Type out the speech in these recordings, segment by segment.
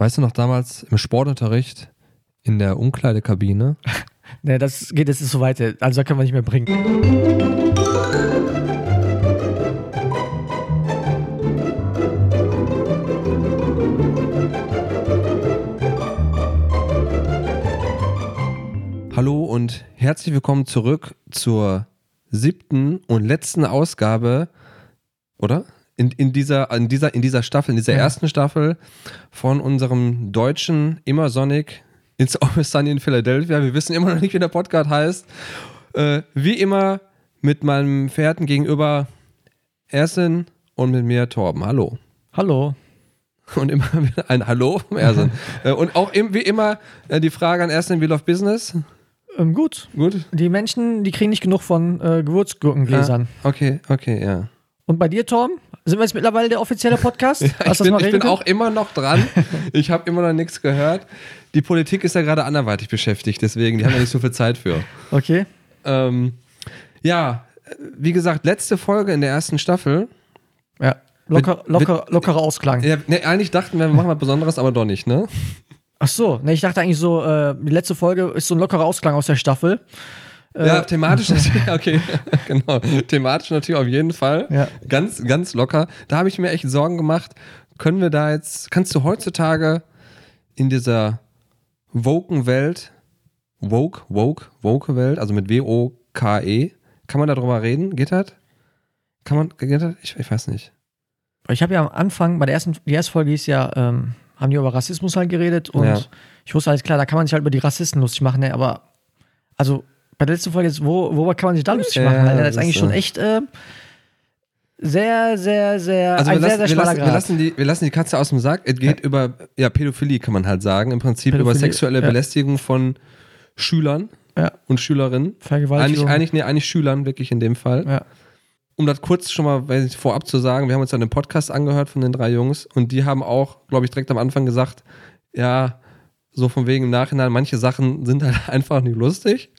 Weißt du noch damals im Sportunterricht in der Umkleidekabine? Ne, das geht jetzt so weit. Also da können wir nicht mehr bringen. Hallo und herzlich willkommen zurück zur siebten und letzten Ausgabe, oder? In, in, dieser, in, dieser, in dieser Staffel, in dieser Ja. ersten Staffel von unserem deutschen Immersonic It's Always Sunny in Philadelphia. Wir wissen immer noch nicht, wie der Podcast heißt. Äh, wie immer mit meinem Pferden gegenüber Ersin und mit mir Torben. Hallo. Hallo. Und immer wieder ein Hallo vom Ersin. Äh, und auch im, wie immer äh, die Frage an Ersin, wie läuft Business? Ähm, gut. Gut? Die Menschen, die kriegen nicht genug von äh, Gewürzgurkengläsern. Ah, okay, okay, ja. Und bei dir, Tom? Sind wir jetzt mittlerweile der offizielle Podcast? Ich du das bin, ich bin auch immer noch dran. Ich habe immer noch nichts gehört. Die Politik ist ja gerade anderweitig beschäftigt, deswegen, die haben ja nicht so viel Zeit für. Okay. Ähm, ja, wie gesagt, letzte Folge in der ersten Staffel. Ja. Locker, locker, lockerer Ausklang. Ja, ne, eigentlich dachten wir, wir machen was Besonderes, aber doch nicht, ne? Ach so. Ne, ich dachte eigentlich so, äh, die letzte Folge ist so ein lockerer Ausklang aus der Staffel. Äh, Ja, thematisch natürlich, okay, genau. Thematisch natürlich auf jeden Fall. Ja. Ganz, ganz locker. Da habe ich mir echt Sorgen gemacht. Können wir da jetzt, kannst du heutzutage in dieser woken Welt, woke, woke, woke Welt, also mit W-O-K-E, kann man darüber reden? Geht das? Kann man, geht das? Ich, ich weiß nicht. Ich habe ja am Anfang, bei der ersten, die erste Folge hieß ja, ähm, haben die über Rassismus halt geredet und Ja. ich wusste alles klar, da kann man sich halt über die Rassisten lustig machen, ne? aber also bei der letzten Folge jetzt, wo, worüber kann man sich da lustig machen? Weil das ist eigentlich ist schon echt äh, sehr, sehr, sehr, Also ein wir sehr, lassen, sehr wir, schmaler lassen, wir, Grad. lassen die, wir lassen die Katze aus dem Sack. Es geht über ja, Pädophilie, kann man halt sagen. Im Prinzip über Pädophilie, sexuelle ja. Belästigung von Schülern Ja. und Schülerinnen. Eigentlich, Vergewaltigung. eigentlich, nee, eigentlich Schülern, wirklich in dem Fall. ja. Um das kurz schon mal weiß ich, vorab zu sagen, wir haben uns dann den Podcast angehört von den drei Jungs und die haben auch, glaube ich, direkt am Anfang gesagt, ja, so von wegen im Nachhinein, manche Sachen sind halt einfach nicht lustig.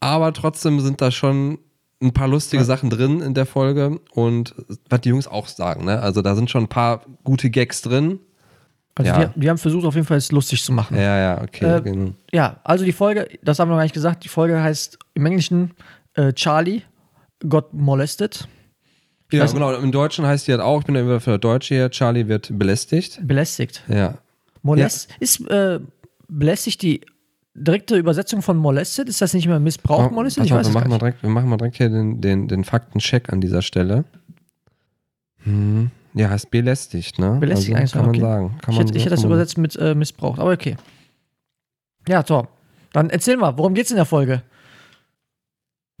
Aber trotzdem sind da schon ein paar lustige Ja. Sachen drin in der Folge und was die Jungs auch sagen, ne? Also da sind schon ein paar gute Gags drin. Also Ja. die, die haben versucht, auf jeden Fall es lustig zu machen. Ja, ja, okay. Äh, genau. Ja, also die Folge, das haben wir noch gar nicht gesagt, die Folge heißt im Englischen äh, Charlie got molested. Ja, weiß- genau. Im Deutschen heißt die halt auch, ich bin ja immer für Deutsche hier, Charlie wird belästigt. Belästigt. Ja. Molest ist äh, belästigt die direkte Übersetzung von molested? Ist das nicht mehr Missbrauch molested? Ich auf, weiß wir, machen mal direkt, wir machen mal direkt hier den, den, den Faktencheck an dieser Stelle. Hm. Ja, heißt belästigt, ne? Belästigt eigentlich, kann man okay. sagen. Kann Ich hätte, ich so- hätte das übersetzt mit äh, missbraucht, aber okay. Ja, Tom. Dann erzähl mal, worum geht's in der Folge?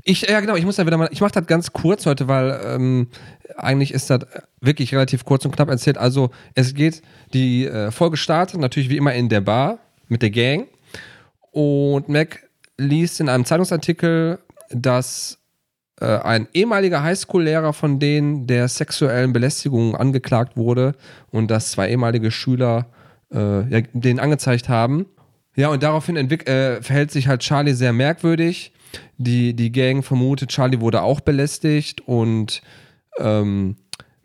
Ich, ja, genau, ich muss ja wieder mal, ich mache das ganz kurz heute, weil ähm, eigentlich ist das wirklich relativ kurz und knapp erzählt. Also, es geht, die äh, Folge startet natürlich wie immer in der Bar mit der Gang und Mac liest in einem Zeitungsartikel, dass äh, ein ehemaliger Highschool-Lehrer von denen der sexuellen Belästigung angeklagt wurde und dass zwei ehemalige Schüler äh, ja, den angezeigt haben. Ja, und daraufhin äh, verhält sich halt Charlie sehr merkwürdig. Die, die Gang vermutet, Charlie wurde auch belästigt und ähm,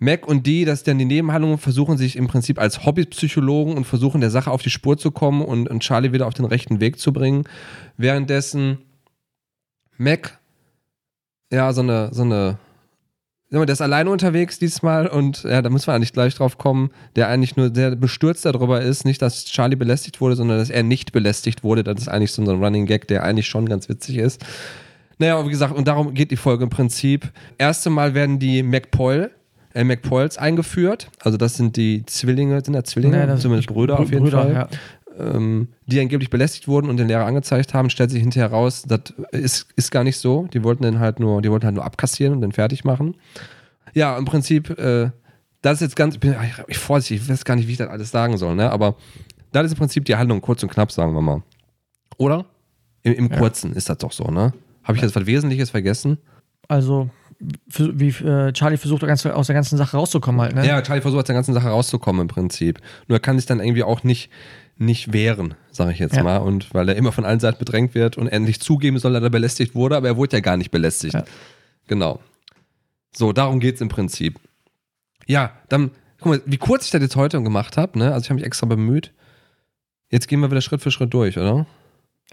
Mac und die, das ist dann die Nebenhandlungen, versuchen sich im Prinzip als Hobbypsychologen und versuchen der Sache auf die Spur zu kommen und, und Charlie wieder auf den rechten Weg zu bringen. Währenddessen Mac, ja, so eine, so eine, der ist alleine unterwegs diesmal und ja, da müssen wir eigentlich gleich drauf kommen, der eigentlich nur sehr bestürzt darüber ist, nicht, dass Charlie belästigt wurde, sondern dass er nicht belästigt wurde. Das ist eigentlich so ein Running Gag, der eigentlich schon ganz witzig ist. Naja, wie gesagt, und darum geht die Folge im Prinzip. Erste Mal werden die McPoyle, äh, McPoyles eingeführt. Also das sind die Zwillinge, sind das Zwillinge? Nee, das- Zumindest Brüder auf jeden Brüder, Fall ja. ähm, die angeblich belästigt wurden und den Lehrer angezeigt haben, stellt sich hinterher raus, das ist, ist gar nicht so. Die wollten den halt nur, die wollten halt nur abkassieren und den fertig machen. Ja, im Prinzip, äh, das ist jetzt ganz, ich bin ich, vorsichtig, ich weiß gar nicht, wie ich das alles sagen soll, ne? Aber das ist im Prinzip die Handlung, kurz und knapp, sagen wir mal. Oder? Im, im Ja. Kurzen ist das doch so, ne? Habe ich jetzt was Wesentliches vergessen? Also, wie äh, Charlie versucht, ganz, aus der ganzen Sache rauszukommen halt, ne? Ja, Charlie versucht aus der ganzen Sache rauszukommen im Prinzip. Nur er kann sich dann irgendwie auch nicht, nicht wehren, sage ich jetzt Ja. mal. Und weil er immer von allen Seiten bedrängt wird und endlich zugeben soll, dass er belästigt wurde, aber er wurde ja gar nicht belästigt. Ja. Genau. So, darum geht's im Prinzip. Ja, dann guck mal, wie kurz ich das jetzt heute gemacht habe, ne? Also ich habe mich extra bemüht. Jetzt gehen wir wieder Schritt für Schritt durch, oder?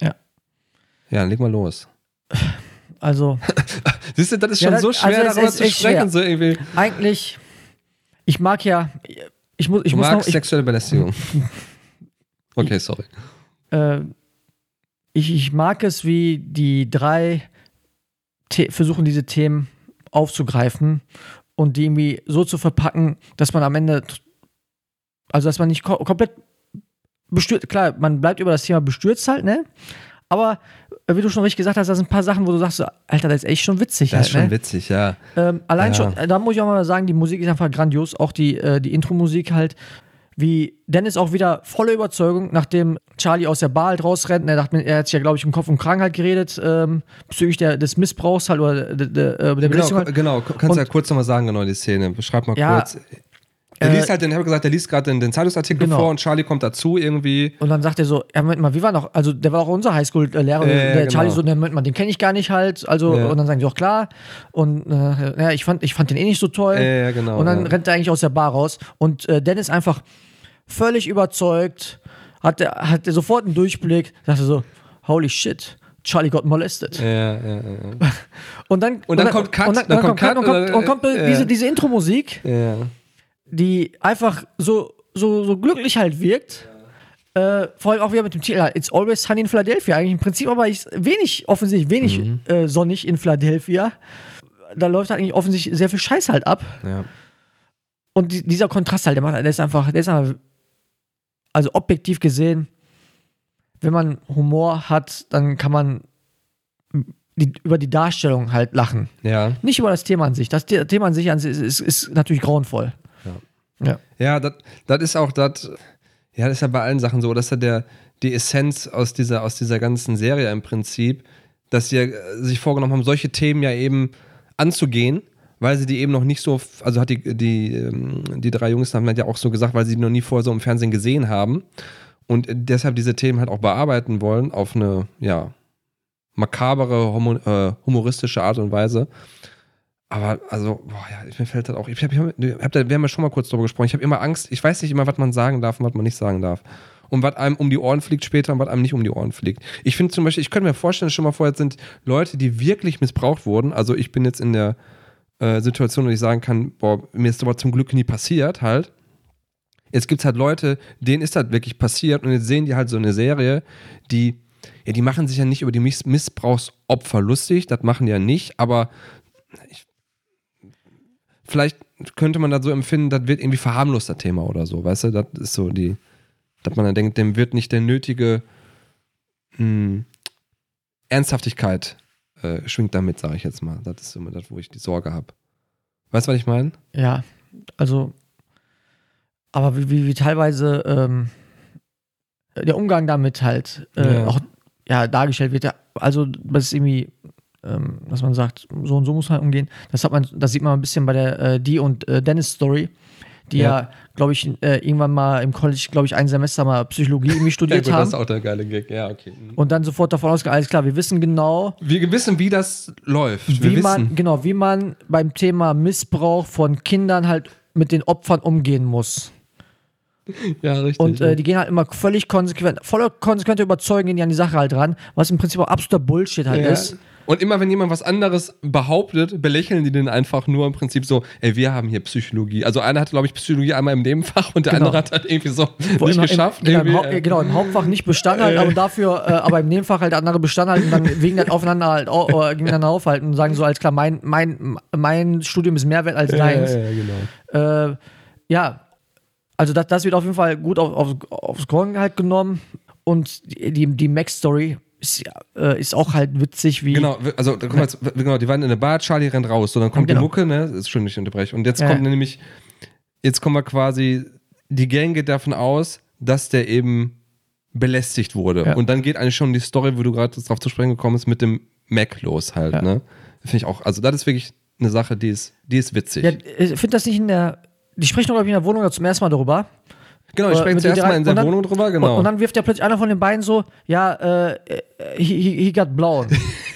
Ja. Ja, dann leg mal los. Also, Siehst du, das ist Ja, schon das- so schwer, also darüber ist zu sprechen. So irgendwie. eigentlich, ich mag ja, ich muss, ich Du muss noch, magst ich, sexuelle Belästigung. Okay, sorry. äh, ich, ich mag es, wie die drei The versuchen, diese Themen aufzugreifen und die irgendwie so zu verpacken, dass man am Ende, also dass man nicht ko komplett bestürzt, klar, man bleibt über das Thema bestürzt halt, ne? Aber äh, wie du schon richtig gesagt hast, da sind ein paar Sachen, wo du sagst, Alter, das ist echt schon witzig. Das halt, ist schon ne? witzig, ja. Ähm, allein Ja. schon, äh, da muss ich auch mal sagen, die Musik ist einfach grandios, auch die, äh, die Intro-Musik halt. Wie Dennis auch wieder volle Überzeugung, nachdem Charlie aus der Bar halt rausrennt. Er, dachte, mir, er hat sich ja, glaube ich, im Kopf und Kragen halt geredet, ähm, bezüglich der, des Missbrauchs halt oder der, der, der Genau, halt. genau. kannst du Und- ja kurz nochmal sagen, genau, die Szene. Beschreib mal Ja, kurz. Er äh, liest halt, den, ich habe gesagt, er liest gerade den, den Zeitungsartikel Genau. vor und Charlie kommt dazu irgendwie. Und dann sagt er so, ja, Moment mal, wie war noch, also der war auch unser Highschool-Lehrer, ja, der Charlie genau. so, ne, Moment mal, den kenne ich gar nicht halt, also, Ja. und dann sagen die auch klar, und äh, ja, ich fand, ich fand den eh nicht so toll. Ja, genau. Und dann ja. rennt er eigentlich aus der Bar raus. Und äh, Dennis einfach völlig überzeugt, hat er hat er sofort einen Durchblick, dachte so, holy shit, Charlie got molested. Ja, ja, ja. Und dann, Und dann kommt Cut, und dann, dann dann kommt Cut und Cut, kommt, und kommt äh, diese, diese Intro-Musik, ja. Die einfach so, so, so glücklich halt wirkt. Äh, vor allem auch wieder mit dem Titel It's Always Sunny in Philadelphia. Eigentlich im Prinzip aber ich, wenig, offensichtlich wenig Mhm. äh, sonnig in Philadelphia. Da läuft halt eigentlich offensichtlich sehr viel Scheiß halt ab. ja. Und die, dieser Kontrast halt, der, macht, der ist einfach, der ist einfach, also objektiv gesehen, wenn man Humor hat, dann kann man die, über die Darstellung halt lachen. Ja, Nicht über das Thema an sich. Das The- Thema an sich an sich ist, ist, ist natürlich grauenvoll. Ja. ja das ist auch das, ja, das ist ja bei allen Sachen so, das ist ja der, die Essenz aus dieser, aus dieser ganzen Serie im Prinzip, dass sie äh, sich vorgenommen haben, solche Themen ja eben anzugehen, weil sie die eben noch nicht so, also hat die, die, ähm, die drei Jungs haben ja auch so gesagt, weil sie die noch nie vorher so im Fernsehen gesehen haben und deshalb diese Themen halt auch bearbeiten wollen auf eine, ja, makabere, äh, humoristische Art und Weise. Aber also, boah, ja, mir fällt das auch. Ich hab, ich hab, wir haben ja schon mal kurz drüber gesprochen. Ich habe immer Angst. Ich weiß nicht immer, was man sagen darf und was man nicht sagen darf. Und was einem um die Ohren fliegt später und was einem nicht um die Ohren fliegt. Ich finde zum Beispiel, ich könnte mir vorstellen, schon mal vorher sind Leute, die wirklich missbraucht wurden. Also ich bin jetzt in der äh, Situation, wo ich sagen kann, boah, mir ist aber zum Glück nie passiert halt. Jetzt gibt es halt Leute, denen ist das wirklich passiert und jetzt sehen die halt so eine Serie, die, ja, die machen sich ja nicht über die Miss Missbrauchsopfer lustig, das machen die ja nicht, aber ich, vielleicht könnte man das so empfinden, das wird irgendwie verharmlost, das Thema oder so, weißt du, das ist so die, dass man dann denkt, dem wird nicht der nötige mh, Ernsthaftigkeit äh, schwingt damit, sage ich jetzt mal. Das ist immer das, wo ich die Sorge habe. Weißt du, was ich meine? Ja, also, aber wie, wie, wie teilweise ähm, der Umgang damit halt äh, Ja. auch ja, dargestellt wird, ja, also das ist irgendwie, ähm, dass man sagt, so und so muss man halt umgehen. Das hat man, das sieht man ein bisschen bei der äh, die und äh, Dennis Story, die ja, Ja. glaube ich, äh, irgendwann mal im College, glaube ich, ein Semester mal Psychologie irgendwie studiert das haben. ist auch der geile Gag. Ja, okay. Mhm. Und dann sofort davon ausgegangen, alles klar, wir wissen genau, Wir wissen, wie das läuft. Wir wie wissen. man, genau, wie man beim Thema Missbrauch von Kindern halt mit den Opfern umgehen muss. ja, richtig. Und äh, die gehen halt immer völlig konsequent, voller konsequente Überzeugung gehen die an die Sache halt ran, was im Prinzip auch absoluter Bullshit halt ja. ist. Und immer wenn jemand was anderes behauptet, belächeln die den einfach nur im Prinzip so, ey, wir haben hier Psychologie. Also einer hatte, glaube ich, Psychologie einmal im Nebenfach und der Genau. andere hat halt irgendwie so Wo nicht geschafft. Im, genau, im, äh. genau, im Hauptfach nicht bestanden halt, aber dafür, äh, aber im Nebenfach halt andere bestanden halt und dann wegen das aufeinander halt äh, gegeneinander aufhalten und sagen so als klar, mein, mein, mein Studium ist mehr wert als ja, deins. ja, ja, genau. Äh, ja, also das, das wird auf jeden Fall gut auf, auf, aufs Korn halt genommen. Und die, die, die Mac-Story ist, äh, ist auch halt witzig, wie. Genau, also kommen wir jetzt, genau, die waren in der Bar, Charlie rennt raus, so dann kommt Genau. die Mucke, ne? Ist schön, nicht unterbrechen. Und jetzt Ja, kommt nämlich, jetzt kommen wir quasi, die Gang geht davon aus, dass der eben belästigt wurde. Ja. Und dann geht eigentlich schon die Story, wo du gerade drauf zu sprechen gekommen bist, mit dem Mac los halt, Ja. ne? Finde ich auch, also das ist wirklich eine Sache, die ist, die ist witzig. Ja, ich finde das nicht in der. Die sprechen doch, glaube ich, in der Wohnung zum ersten Mal darüber. Genau, ich spreche zuerst mal in dann- Wohnung drüber, genau. Und, und dann wirft ja plötzlich einer von den beiden so, ja, äh, äh, he, he, he got blown.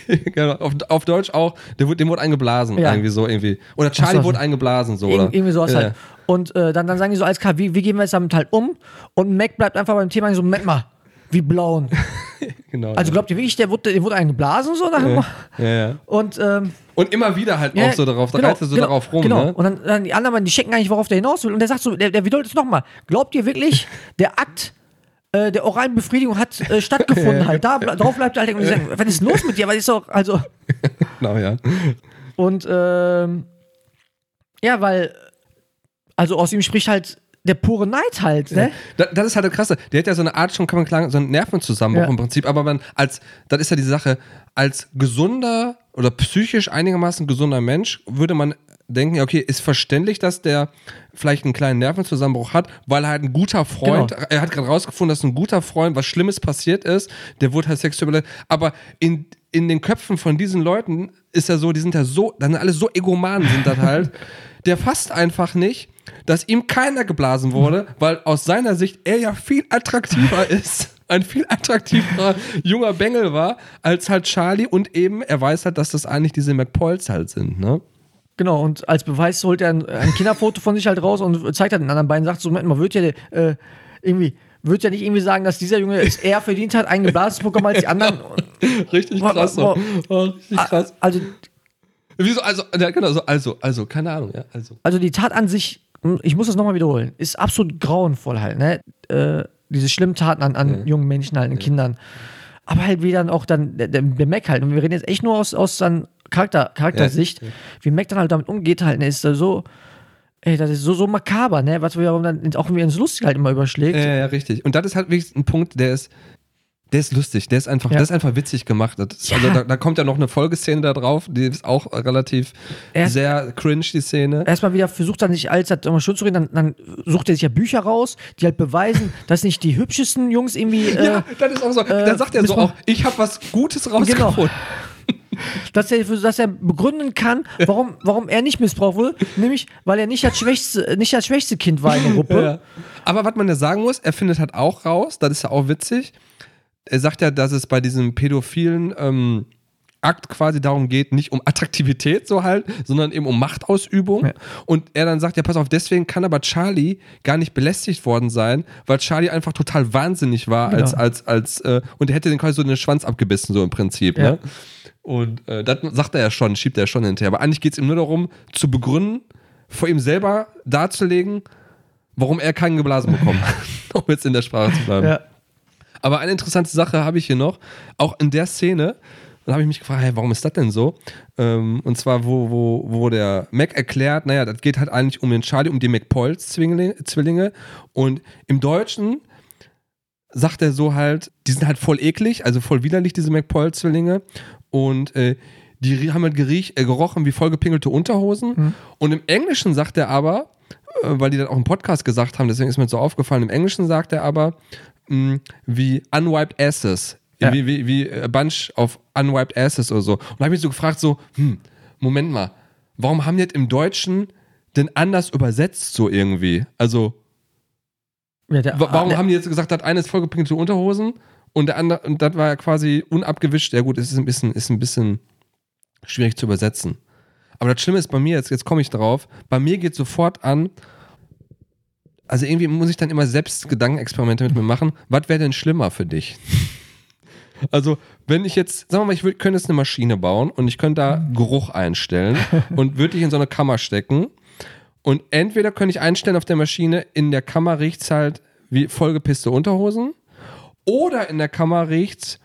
genau. Auf, auf Deutsch auch, der, wurde- dem wurde eingeblasen, Ja. irgendwie so, irgendwie. Oder Charlie so. wurde eingeblasen, so, oder? irgendwie sowas ja. halt. Und äh, dann, dann sagen die so als K, wie, wie gehen wir jetzt damit halt um? Und Mac bleibt einfach beim Thema so, Moment mal, wie blauen. Genau. Also glaubt ihr wirklich, der wurde, der wurde einen geblasen so nach ja, ja, ja. Und ähm, Und immer wieder halt ja, auch so darauf, da genau, reizt er so genau, darauf rum, Genau. ne? Und dann, dann die anderen, die checken gar nicht, worauf der hinaus will. Und der sagt so, der, der wiederholt es nochmal. Glaubt ihr wirklich, der Akt äh, der oralen Befriedigung hat äh, stattgefunden halt. Da, darauf bleibt er halt und die sagen, was ist los mit dir? Was ist doch, also. Genau, ja. Und ähm, ja, weil, also aus ihm spricht halt der pure Neid halt, ne? Da- Das ist halt das Krasse. Der hat ja so eine Art schon, kann man sagen, so einen Nervenzusammenbruch Ja. im Prinzip, aber man als, das ist ja die Sache, als gesunder oder psychisch einigermaßen gesunder Mensch würde man denken, okay, ist verständlich, dass der vielleicht einen kleinen Nervenzusammenbruch hat, weil er halt ein guter Freund, Genau. er hat gerade rausgefunden, dass ein guter Freund, was Schlimmes passiert ist, der wurde halt sexuell beleidigt. Aber in, in den Köpfen von diesen Leuten ist ja so, die sind ja so, dann sind alle so Egomanen sind das halt, der fasst einfach nicht, dass ihm keiner geblasen wurde, weil aus seiner Sicht er ja viel attraktiver ist. Ein viel attraktiverer junger Bengel war, als halt Charlie und eben, er weiß halt, dass das eigentlich diese McPoils halt sind, ne? Genau, und als Beweis holt er ein, ein Kinderfoto von sich halt raus und zeigt halt den anderen beiden, sagt so, Moment, man wird ja äh, irgendwie, wird ja nicht irgendwie sagen, dass dieser Junge es eher verdient hat, einen geblasen zu bekommen als die anderen. Richtig Boah, krass, boah. Oh, richtig krass. Also, Wieso, also, ja, genau, so, also, also, keine Ahnung, ja, also. also die Tat an sich, hm, ich muss das nochmal wiederholen, ist absolut grauenvoll halt, ne? Äh, diese schlimmen Taten an, an jungen Menschen halt, an Kindern. Aber halt wie dann auch dann der, der, Mac halt. Und wir reden jetzt echt nur aus, aus dann Charakter, Charaktersicht, wie Mac dann halt damit umgeht halt, ne, ist da so, ey, das ist so, so makaber, ne? Was wir dann auch irgendwie ins Lustige halt immer überschlägt. Ja, ja, richtig. Und das ist halt wirklich ein Punkt, der ist, der ist lustig, der ist einfach, Ja. der ist einfach witzig gemacht. Das ist, Ja. Also da, da kommt ja noch eine Folgeszene da drauf, die ist auch relativ Er- sehr cringe, die Szene. erstmal wieder versucht er nicht alles halt immer schön zu reden, dann, dann sucht er sich ja Bücher raus, die halt beweisen, dass nicht die hübschesten Jungs irgendwie, äh, ja, das ist auch so. dann sagt er so auch, ich habe was Gutes rausgefunden. dass, er, dass er begründen kann, warum, warum er nicht missbraucht wurde, nämlich weil er nicht das schwächste, nicht das schwächste Kind war in der Gruppe. Ja. Aber was man ja sagen muss, er findet halt auch raus, das ist ja auch witzig. Er sagt ja, dass es bei diesem pädophilen ähm, Akt quasi darum geht, nicht um Attraktivität so halt, sondern eben um Machtausübung. Ja. Und er dann sagt, ja, pass auf, deswegen kann aber Charlie gar nicht belästigt worden sein, weil Charlie einfach total wahnsinnig war Genau. als, als, als, äh, und er hätte den quasi so den Schwanz abgebissen, so im Prinzip. Ja. Ne? Und äh, das sagt er ja schon, schiebt er ja schon hinterher. Aber eigentlich geht es ihm nur darum, zu begründen, vor ihm selber darzulegen, warum er keinen geblasen bekommen hat. um jetzt in der Sprache zu bleiben. Ja. Aber eine interessante Sache habe ich hier noch. Auch in der Szene, dann habe ich mich gefragt, hey, warum ist das denn so? Ähm, und zwar, wo, wo, wo der Mac erklärt, naja, das geht halt eigentlich um den Charlie, um die McPoils-Zwillinge. Und im Deutschen sagt er so halt, die sind halt voll eklig, also voll widerlich, diese McPoil-Zwillinge. Und äh, die haben halt geriech, äh, gerochen wie vollgepinkelte Unterhosen. Und im Englischen sagt er aber, äh, weil die dann auch im Podcast gesagt haben, deswegen ist mir das so aufgefallen, im Englischen sagt er aber, mh, wie unwiped asses. Ja. Wie, wie, wie a bunch of unwiped asses oder so. Und da habe ich mich so gefragt, so, hm, Moment mal, warum haben die das im Deutschen denn anders übersetzt so irgendwie? Also, Ja, der, Wa- Warum der, haben die jetzt gesagt, das eine ist vollgepinkelte Unterhosen und der andere, und das war ja quasi unabgewischt. Ja gut, es ist ein bisschen, ist ein bisschen schwierig zu übersetzen. Aber das Schlimme ist bei mir, jetzt, jetzt komme ich drauf, bei mir geht sofort an, also irgendwie muss ich dann immer selbst Gedankenexperimente mit mir machen, was wäre denn schlimmer für dich? Also, wenn ich jetzt, sagen wir mal, ich würd, könnte jetzt eine Maschine bauen und ich könnte da Geruch einstellen und würde dich in so eine Kammer stecken und entweder könnte ich einstellen auf der Maschine, in der Kammer riecht es halt wie vollgepisste Unterhosen oder in der Kammer riecht es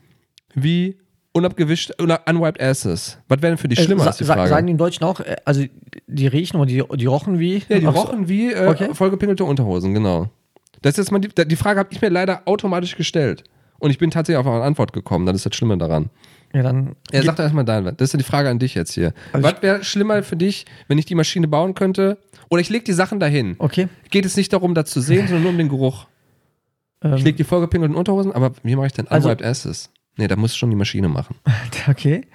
wie unabgewischt oder unwiped asses. Was wäre denn für dich äh, schlimmer, sa- ist die Frage. Sagen die im Deutschen auch, äh, also die riechen oder die, die rochen wie? ja, die Ach rochen wie äh, Okay. vollgepinkelte Unterhosen, genau. Das ist jetzt mal die, die Frage habe ich mir leider automatisch gestellt. Und ich bin tatsächlich auf eine Antwort gekommen, das ist das Schlimme daran. Ja, dann. Er sagt erstmal dein. Das ist ja die Frage an dich jetzt hier. Also Was wäre schlimmer für dich, wenn ich die Maschine bauen könnte? Oder ich lege die Sachen dahin. Okay. Geht es nicht darum, das zu sehen, sondern nur um den Geruch. Ähm, Ich lege die vollgepinkelten Unterhosen, aber wie mache ich denn Also- unwiped asses? Nee, da muss schon die Maschine machen. Okay.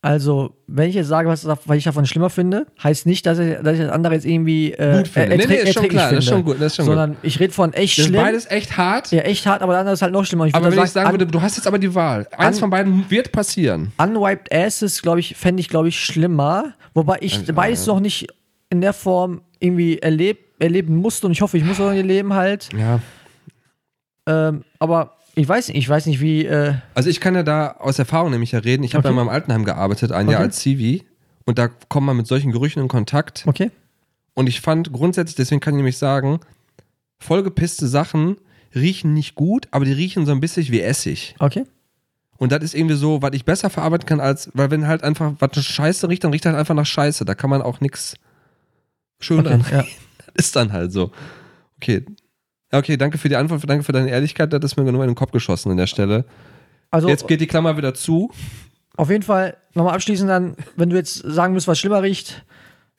Also, wenn ich jetzt sage, was, was ich davon schlimmer finde, heißt nicht, dass ich, dass ich das andere jetzt irgendwie äh, Gut finde. äh, Nee, nee, ist schon klar, das ist finde. schon gut, das ist schon sondern ich rede von echt Das ist schlimm. beides echt hart. Ja, echt hart, aber das andere ist halt noch schlimmer. Ich aber wenn ich sagen würde, du hast jetzt aber die Wahl. Eins von beiden wird passieren. Unwiped Asses, glaube ich, fände ich, glaube ich, schlimmer. Wobei ich Also, beides noch nicht in der Form irgendwie erlebt erleben musste und ich hoffe, ich muss auch erleben halt. Ja. Ähm, aber ich weiß nicht, ich weiß nicht, wie. Äh, Also ich kann ja da aus Erfahrung nämlich ja reden. Ich habe Okay. ja in meinem Altenheim gearbeitet, ein Jahr Okay. als Zivi. Und da kommt man mit solchen Gerüchen in Kontakt. okay. Und ich fand grundsätzlich, deswegen kann ich nämlich sagen, vollgepisste Sachen riechen nicht gut, aber die riechen so ein bisschen wie Essig. Okay. Und das ist irgendwie so, was ich besser verarbeiten kann, als, weil wenn halt einfach was Scheiße riecht, dann riecht halt einfach nach Scheiße. Da kann man auch nichts schön okay. dran. Ja. Ist dann halt so. Okay. Okay, danke für die Antwort, danke für deine Ehrlichkeit. Das ist mir nur in den Kopf geschossen an der Stelle. Also Jetzt geht die Klammer wieder zu. auf jeden Fall nochmal abschließend dann, wenn du jetzt sagen müsst, was schlimmer riecht.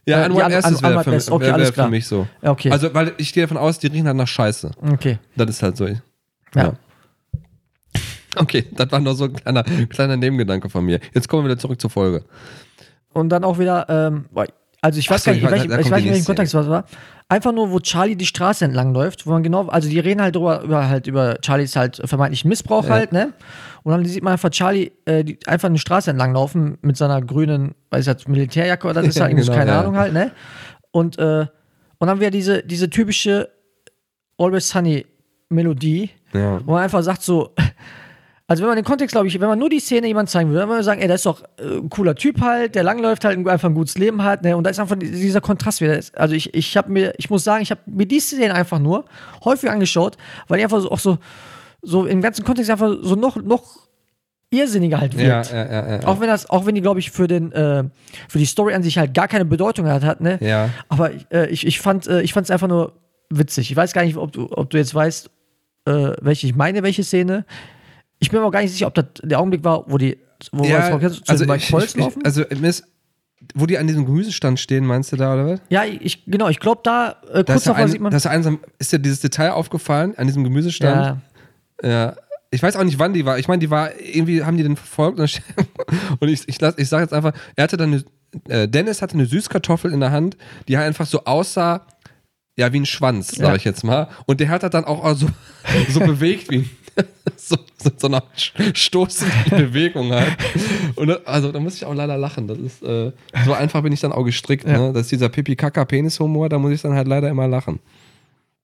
Ja, Äh, an die mein An- erstes An- wäre für, mich- Okay, wär, wär für mich so. Ja, okay. Also, weil ich gehe davon aus, die riechen halt nach Scheiße. okay. Das ist halt so. Ja. Ja. Okay, das war nur so ein kleiner, kleiner Nebengedanke von mir. Jetzt kommen wir wieder zurück zur Folge. Und dann auch wieder, ähm, also ich weiß so, gar nicht, ich da ich weiß nicht, welchen Kontext was war. Einfach nur, wo Charlie die Straße entlang läuft, wo man genau, also die reden halt drüber, über halt über Charlies halt vermeintlichen Missbrauch Ja. halt, ne? Und dann sieht man einfach Charlie äh, die, einfach eine Straße entlang laufen mit seiner grünen, weiß ich jetzt, Militärjacke oder das ist halt, genau, keine ja. Ahnung halt, ne? Und, äh, und dann wieder diese, diese typische Always Sunny Melodie, Ja. wo man einfach sagt so, also wenn man den Kontext, glaube ich, wenn man nur die Szene jemand zeigen würde, dann würde man sagen, ey, das ist doch äh, ein cooler Typ halt, der langläuft halt und einfach ein gutes Leben hat, ne? Und da ist einfach dieser Kontrast wieder. Also ich, ich habe mir, ich muss sagen, ich habe mir die Szene einfach nur häufig angeschaut, weil die einfach so, auch so, so im ganzen Kontext einfach so noch, noch irrsinniger halt Ja, wirkt. ja, ja, ja. Auch wenn das, auch wenn die, glaube ich, für den, äh, für die Story an sich halt gar keine Bedeutung hat, hat ne? ja. Aber äh, ich, ich fand äh, ich es einfach nur witzig. Ich weiß gar nicht, ob du, ob du jetzt weißt, äh, welche ich meine, welche Szene. Ich bin mir auch gar nicht sicher, ob das der Augenblick war, wo die, wo ja was, zu also, den ich, Holz ich, laufen. also ist, wo die an diesem Gemüsestand stehen, meinst du da, oder was? ja, ich, genau, ich glaube, da äh, kurz ist, ja davor ein, sieht man. das ist, einsam, ist dir dieses Detail aufgefallen an diesem Gemüsestand? ja, Ja. Ich weiß auch nicht, wann die war. Ich meine, die war, irgendwie haben die den verfolgt und, ich, ich, ich sage jetzt einfach, er hatte dann eine, äh, Dennis hatte eine Süßkartoffel in der Hand, die halt einfach so aussah, ja, wie ein Schwanz, sag Ja. ich jetzt mal. Und der hat das dann auch so, so bewegt wie so, so, so eine stoßende Bewegung halt. Und also da muss ich auch leider lachen. Das ist, äh, so einfach bin ich dann auch gestrickt. Ja. Ne? Das ist dieser Pipi-Kaka-Penis-Humor, da muss ich dann halt leider immer lachen.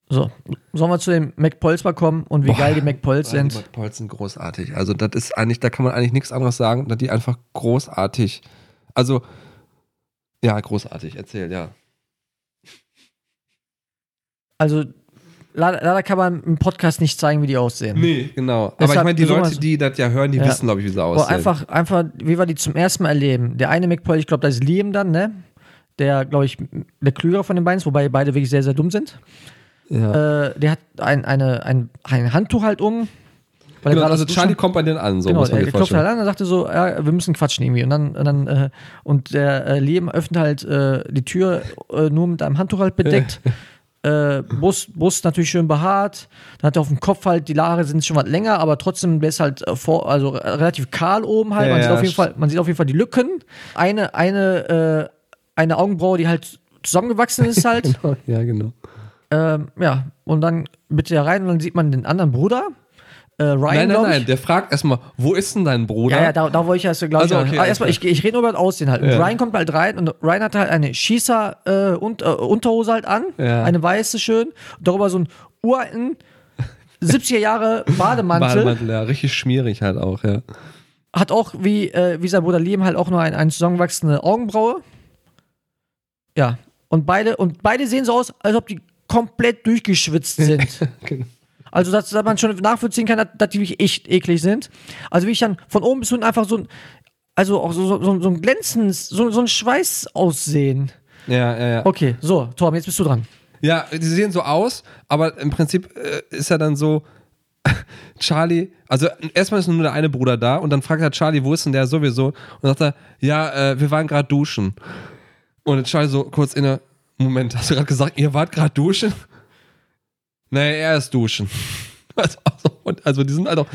so. Sollen wir zu den McPols mal kommen und wie Boah. geil die McPols Ja, Die sind? McPols sind großartig. Also, das ist eigentlich, da kann man eigentlich nichts anderes sagen, dass die einfach großartig. Also, ja, großartig, erzähl, ja. Also, leider, kann man im Podcast nicht zeigen, wie die aussehen. Nee, genau. Aber Deshalb ich meine, die Leute, die das ja hören, die Ja. wissen, glaube ich, wie sie Boah, aussehen. einfach, einfach, wie wir die zum ersten Mal erleben. Der eine McPoy, ich glaube, das ist Liam dann, ne? Der, glaube ich, der klügere von den beiden ist, wobei beide wirklich sehr, sehr dumm sind. ja. Äh, der hat ein, eine, ein, ein Handtuch halt um. Weil genau, gerade also Charlie kommt bei denen an, so genau, muss man er klopft halt an und sagte so, ja, wir müssen quatschen irgendwie. Und dann, und dann äh, und der äh, Liam öffnet halt äh, die Tür äh, nur mit einem Handtuch halt bedeckt. äh, Brust, Brust natürlich schön behaart. Dann hat er auf dem Kopf halt, die Haare sind schon was länger, aber trotzdem der ist halt äh, vor, also relativ kahl oben halt. Ja, man, sieht ja, auf jeden Fall, man sieht auf jeden Fall die Lücken. Eine, eine, äh, eine Augenbraue, die halt zusammengewachsen ist halt. Genau, ja, genau. ähm, ja, und dann bitte er rein und dann sieht man den anderen Bruder. Äh, Ryan, Nein, nein, nein, der fragt erstlich, wo ist denn dein Bruder? Ja, ja, da, da wollte ich erst, glaube ich, Also, okay, ah, erstmal, ich, ich rede nur über das Aussehen halt. Und Ja. Ryan kommt halt rein und Ryan hat halt eine Schießer äh, und, äh, Unterhose halt an, Ja. eine weiße schön, und darüber so einen uralten 70er Jahre Bademantel, Bademantel, ja, richtig schmierig halt auch, ja. hat auch wie, äh, wie sein Bruder Liam halt auch nur ein, eine zusammengewachsene Augenbraue. Ja, und beide, und beide sehen so aus, als ob die komplett durchgeschwitzt sind. Genau. Also, dass, dass man schon nachvollziehen kann, dass, dass die wirklich echt eklig sind. Also, wie ich dann von oben bis unten einfach so ein, also auch so, so, so, so ein glänzendes, so, so ein Schweiß aussehen. Ja, ja, ja. Okay, so, Torben, jetzt bist du dran. Ja, die sehen so aus, aber im Prinzip äh, ist ja dann so, Charlie, also erstmal ist nur der eine Bruder da und dann fragt er Charlie, wo ist denn der sowieso? Und dann sagt er, ja, äh, wir waren gerade duschen. Und dann Charlie so kurz inne, Moment, hast du gerade gesagt, ihr wart gerade duschen? Nee, er ist duschen. Also, also, also die sind halt auch,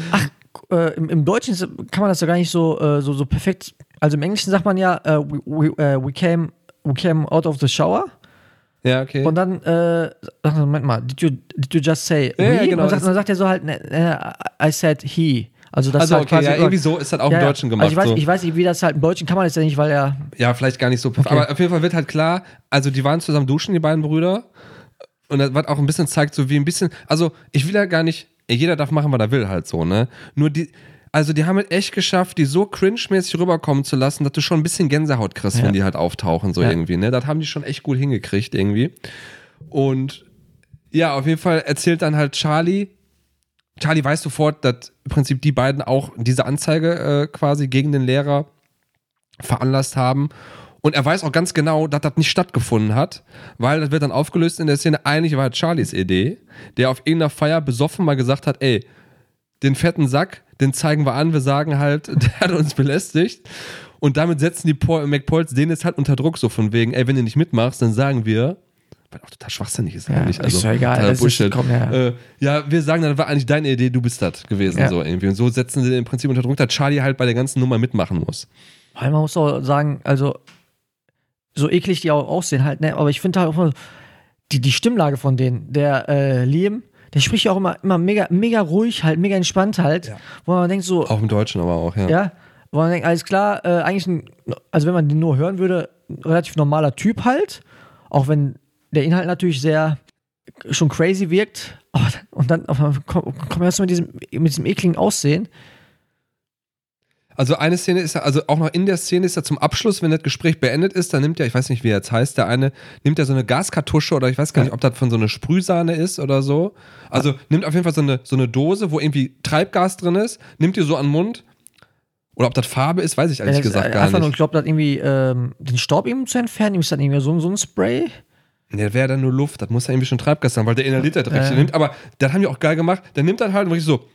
Äh, im, Im Deutschen ist, kann man das ja gar nicht so, äh, so, so perfekt. Also im Englischen sagt man ja, äh, we, we, äh, we, came, we came out of the shower. ja, okay. Und dann, äh, sagt Moment mal, did you, did you just say Ja, ja, genau, Und sagt, das- dann sagt er so halt, ne, I said he. Also das also ist halt okay, quasi ja, irgendwie so ist das auch Ja, im. Deutschen gemacht. Also ich weiß, so. ich weiß nicht, wie das halt im Deutschen kann man das ja nicht, weil er Ja, vielleicht gar nicht so perfekt. Okay. Aber auf jeden Fall wird halt klar, also die waren zusammen duschen, die beiden Brüder. Und das was auch ein bisschen zeigt, so wie ein bisschen, also ich will ja gar nicht, jeder darf machen, was er will, halt so, ne? Nur die, also die haben es echt geschafft, die so cringe-mäßig rüberkommen zu lassen, dass du schon ein bisschen Gänsehaut kriegst, Ja. wenn die halt auftauchen, so Ja. irgendwie, ne? Das haben die schon echt gut hingekriegt, irgendwie. Und ja, auf jeden Fall erzählt dann halt Charlie, Charlie weiß sofort, dass im Prinzip die beiden auch diese Anzeige äh, quasi gegen den Lehrer veranlasst haben. Und er weiß auch ganz genau, dass das nicht stattgefunden hat, weil das wird dann aufgelöst in der Szene. Eigentlich war Charlies Idee, der auf irgendeiner Feier besoffen mal gesagt hat, ey, den fetten Sack, den zeigen wir an, wir sagen halt, der hat uns belästigt. Und damit setzen die Paul, McPauls den jetzt halt unter Druck, so von wegen, ey, wenn du nicht mitmachst, dann sagen wir, was auch total schwachsinnig ist Ja, eigentlich. Also, ist doch egal, das ist- komm, ja. Äh, ja, wir sagen, dann das war eigentlich deine Idee, du bist das gewesen, Ja. so irgendwie. Und so setzen sie den im Prinzip unter Druck, dass Charlie halt bei der ganzen Nummer mitmachen muss. Weil man muss auch sagen, also so eklig die auch aussehen halt, ne? Aber ich finde halt auch mal die, die Stimmlage von denen, der äh, Liam, der spricht ja auch immer, immer mega, mega ruhig, halt, mega entspannt halt. Wo man denkt so, Auch im Deutschen aber auch, ja. ja, wo man denkt, alles klar, äh, eigentlich ein, also wenn man den nur hören würde, ein relativ normaler Typ halt. Auch wenn der Inhalt natürlich sehr schon crazy wirkt. Aber und dann einmal kommt komm erst mit diesem, mit diesem ekligen Aussehen. Also eine Szene ist ja, also auch noch in der Szene ist ja zum Abschluss, wenn das Gespräch beendet ist, dann nimmt er, ich weiß nicht, wie er jetzt heißt, der eine nimmt ja so eine Gaskartusche oder ich weiß gar nicht, ob das von so einer Sprühsahne ist oder so. Also nimmt auf jeden Fall so eine, so eine Dose, wo irgendwie Treibgas drin ist, nimmt die so an den Mund. Oder ob das Farbe ist, weiß ich ehrlich Äh, gesagt gar einfach nur, nicht. ich glaube, das irgendwie ähm, den Staub eben zu entfernen, ist dann irgendwie so, so ein Spray. Nee, das wäre dann nur Luft, das muss ja irgendwie schon Treibgas sein, weil der inhaliert das richtig. Äh. Nimmt, aber das haben die auch geil gemacht. Der nimmt dann halt wirklich so.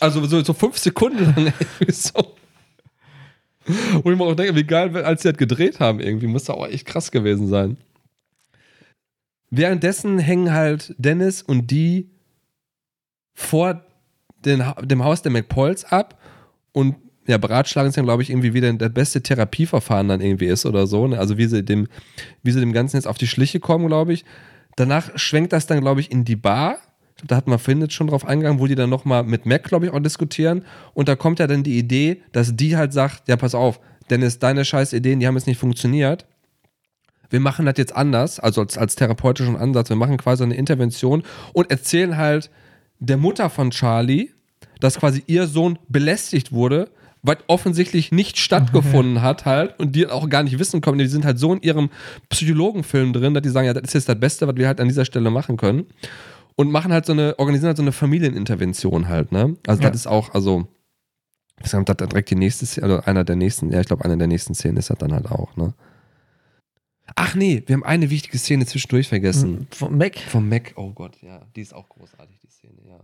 Also so, so fünf Sekunden lang irgendwie so. Wo ich mir auch denke, wie geil, als sie das gedreht haben, irgendwie, muss das auch echt krass gewesen sein. Währenddessen hängen halt Dennis und die vor den, dem Haus der McPauls ab und ja, beratschlagen sich dann, glaube ich, irgendwie, wie denn das beste Therapieverfahren dann irgendwie ist oder so. Ne? Also wie sie dem, wie sie dem Ganzen jetzt auf die Schliche kommen, glaube ich. Danach schwenkt das dann, glaube ich, in die Bar. Da hat man findet schon drauf eingegangen, wo die dann nochmal mit Mac, glaube ich, auch diskutieren. Und da kommt ja dann die Idee, dass die halt sagt, ja, pass auf, Dennis, deine scheiß Ideen, die haben jetzt nicht funktioniert. Wir machen das jetzt anders, also als, als therapeutischen Ansatz. Wir machen quasi eine Intervention und erzählen halt der Mutter von Charlie, dass quasi ihr Sohn belästigt wurde, was offensichtlich nicht stattgefunden hat halt und die auch gar nicht wissen kommen. Die sind halt so in ihrem Psychologenfilm drin, dass die sagen, ja, das ist jetzt das Beste, was wir halt an dieser Stelle machen können. Und machen halt so eine, organisieren halt so eine Familienintervention halt, ne? Also Ja. das ist auch, also, ich sag, das direkt die nächste Szene, also einer der nächsten, ja, ich glaube, einer der nächsten Szenen ist das dann halt auch, ne? Ach nee, wir haben eine wichtige Szene zwischendurch vergessen. Von Mac. Vom Mac, oh Gott, ja, die ist auch großartig, die Szene, ja.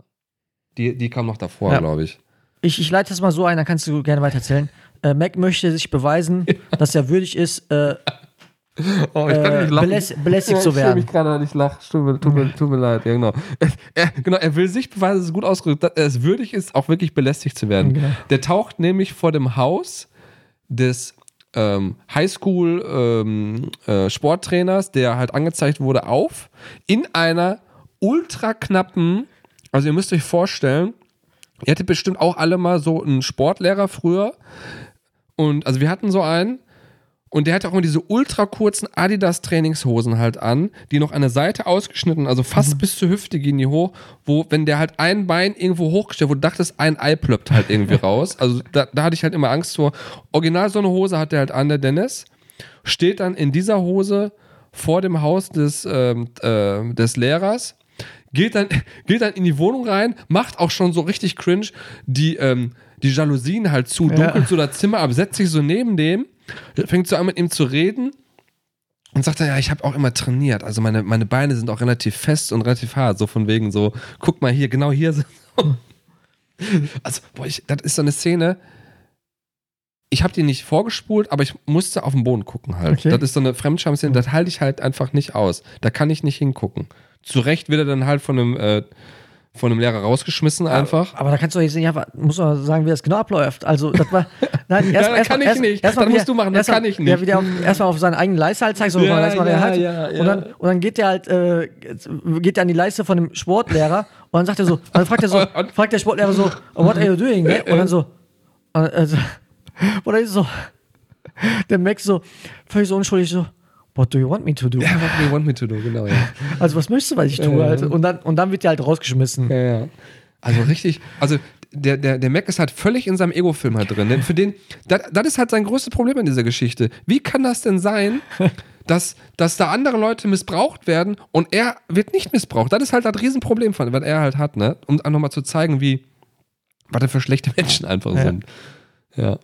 Die, die kam noch davor, Ja. glaube ich. Ich, ich leite das mal so ein, dann kannst du gerne weitererzählen. Äh, Mac möchte sich beweisen, dass er würdig ist, äh, Oh, äh, beläs belästigt zu werden. gerade, dass ich lache. Tut mir, tut, mir, tut mir leid, ja, genau. Er, genau. Er will sich beweisen, dass es gut ausgedrückt, dass es würdig ist, auch wirklich belästigt zu werden. Genau. Der taucht nämlich vor dem Haus des ähm, Highschool ähm, äh, Sporttrainers, der halt angezeigt wurde, auf, in einer ultra knappen, also ihr müsst euch vorstellen, ihr hättet bestimmt auch alle mal so einen Sportlehrer früher. Und also wir hatten so einen, und der hatte auch immer diese ultra kurzen Adidas Trainingshosen halt an, die noch an der Seite ausgeschnitten, also fast bis zur Hüfte gehen die hoch, wo, wenn der halt ein Bein irgendwo hochgestellt, wo du dachtest, ein Ei plöppt halt irgendwie raus. Also da, da hatte ich halt immer Angst vor. Original so eine Hose hat der halt an, der Dennis. Steht dann in dieser Hose vor dem Haus des, ähm, äh, des Lehrers, geht dann, geht dann in die Wohnung rein, macht auch schon so richtig cringe die, ähm, die Jalousien halt zu, dunkelt so das Zimmer ab, setzt sich so neben dem, fängt so an mit ihm zu reden und sagt dann, ja, ich habe auch immer trainiert, also meine, meine Beine sind auch relativ fest und relativ hart, so von wegen so, guck mal hier, genau hier sind Also, boah, ich, das ist so eine Szene, ich habe die nicht vorgespult, aber ich musste auf den Boden gucken halt. Okay. Das ist so eine Fremdscham-Szene, das halte ich halt einfach nicht aus. Da kann ich nicht hingucken. Zu Recht wird er dann halt von einem, äh, von einem Lehrer rausgeschmissen einfach. Aber da kannst du jetzt nicht einfach, muss man sagen, wie das genau abläuft. Also, das war. Nein, Ja, das kann ich nicht. Das mal musst wieder- du machen, das erst kann ich nicht. Ja, erstmal auf seine eigene Leiste halt zeigt, so Ja, ja, ja, ja. Und, dann, und dann geht der halt, äh, geht der an die Leiste von dem Sportlehrer und dann sagt er so, dann fragt er so, fragt der Sportlehrer so, what are you doing? Ne? Und dann so, äh, also, oder ist so, der Max so, völlig so unschuldig so, what do you want me to do? Ja, what do you want me to do, genau, ja. Also, was möchtest du, was ich tue? Halt? Und, dann, und dann wird der halt rausgeschmissen. Ja, ja. Also richtig, also der, der, der Mac ist halt völlig in seinem Ego-Film halt drin. Denn für den, das, das ist halt sein größtes Problem in dieser Geschichte. Wie kann das denn sein, dass, dass da andere Leute missbraucht werden und er wird nicht missbraucht? Das ist halt das Riesenproblem, von, was er halt hat, ne? Um auch nochmal zu zeigen, wie, was das für schlechte Menschen einfach Ja. sind. Ja.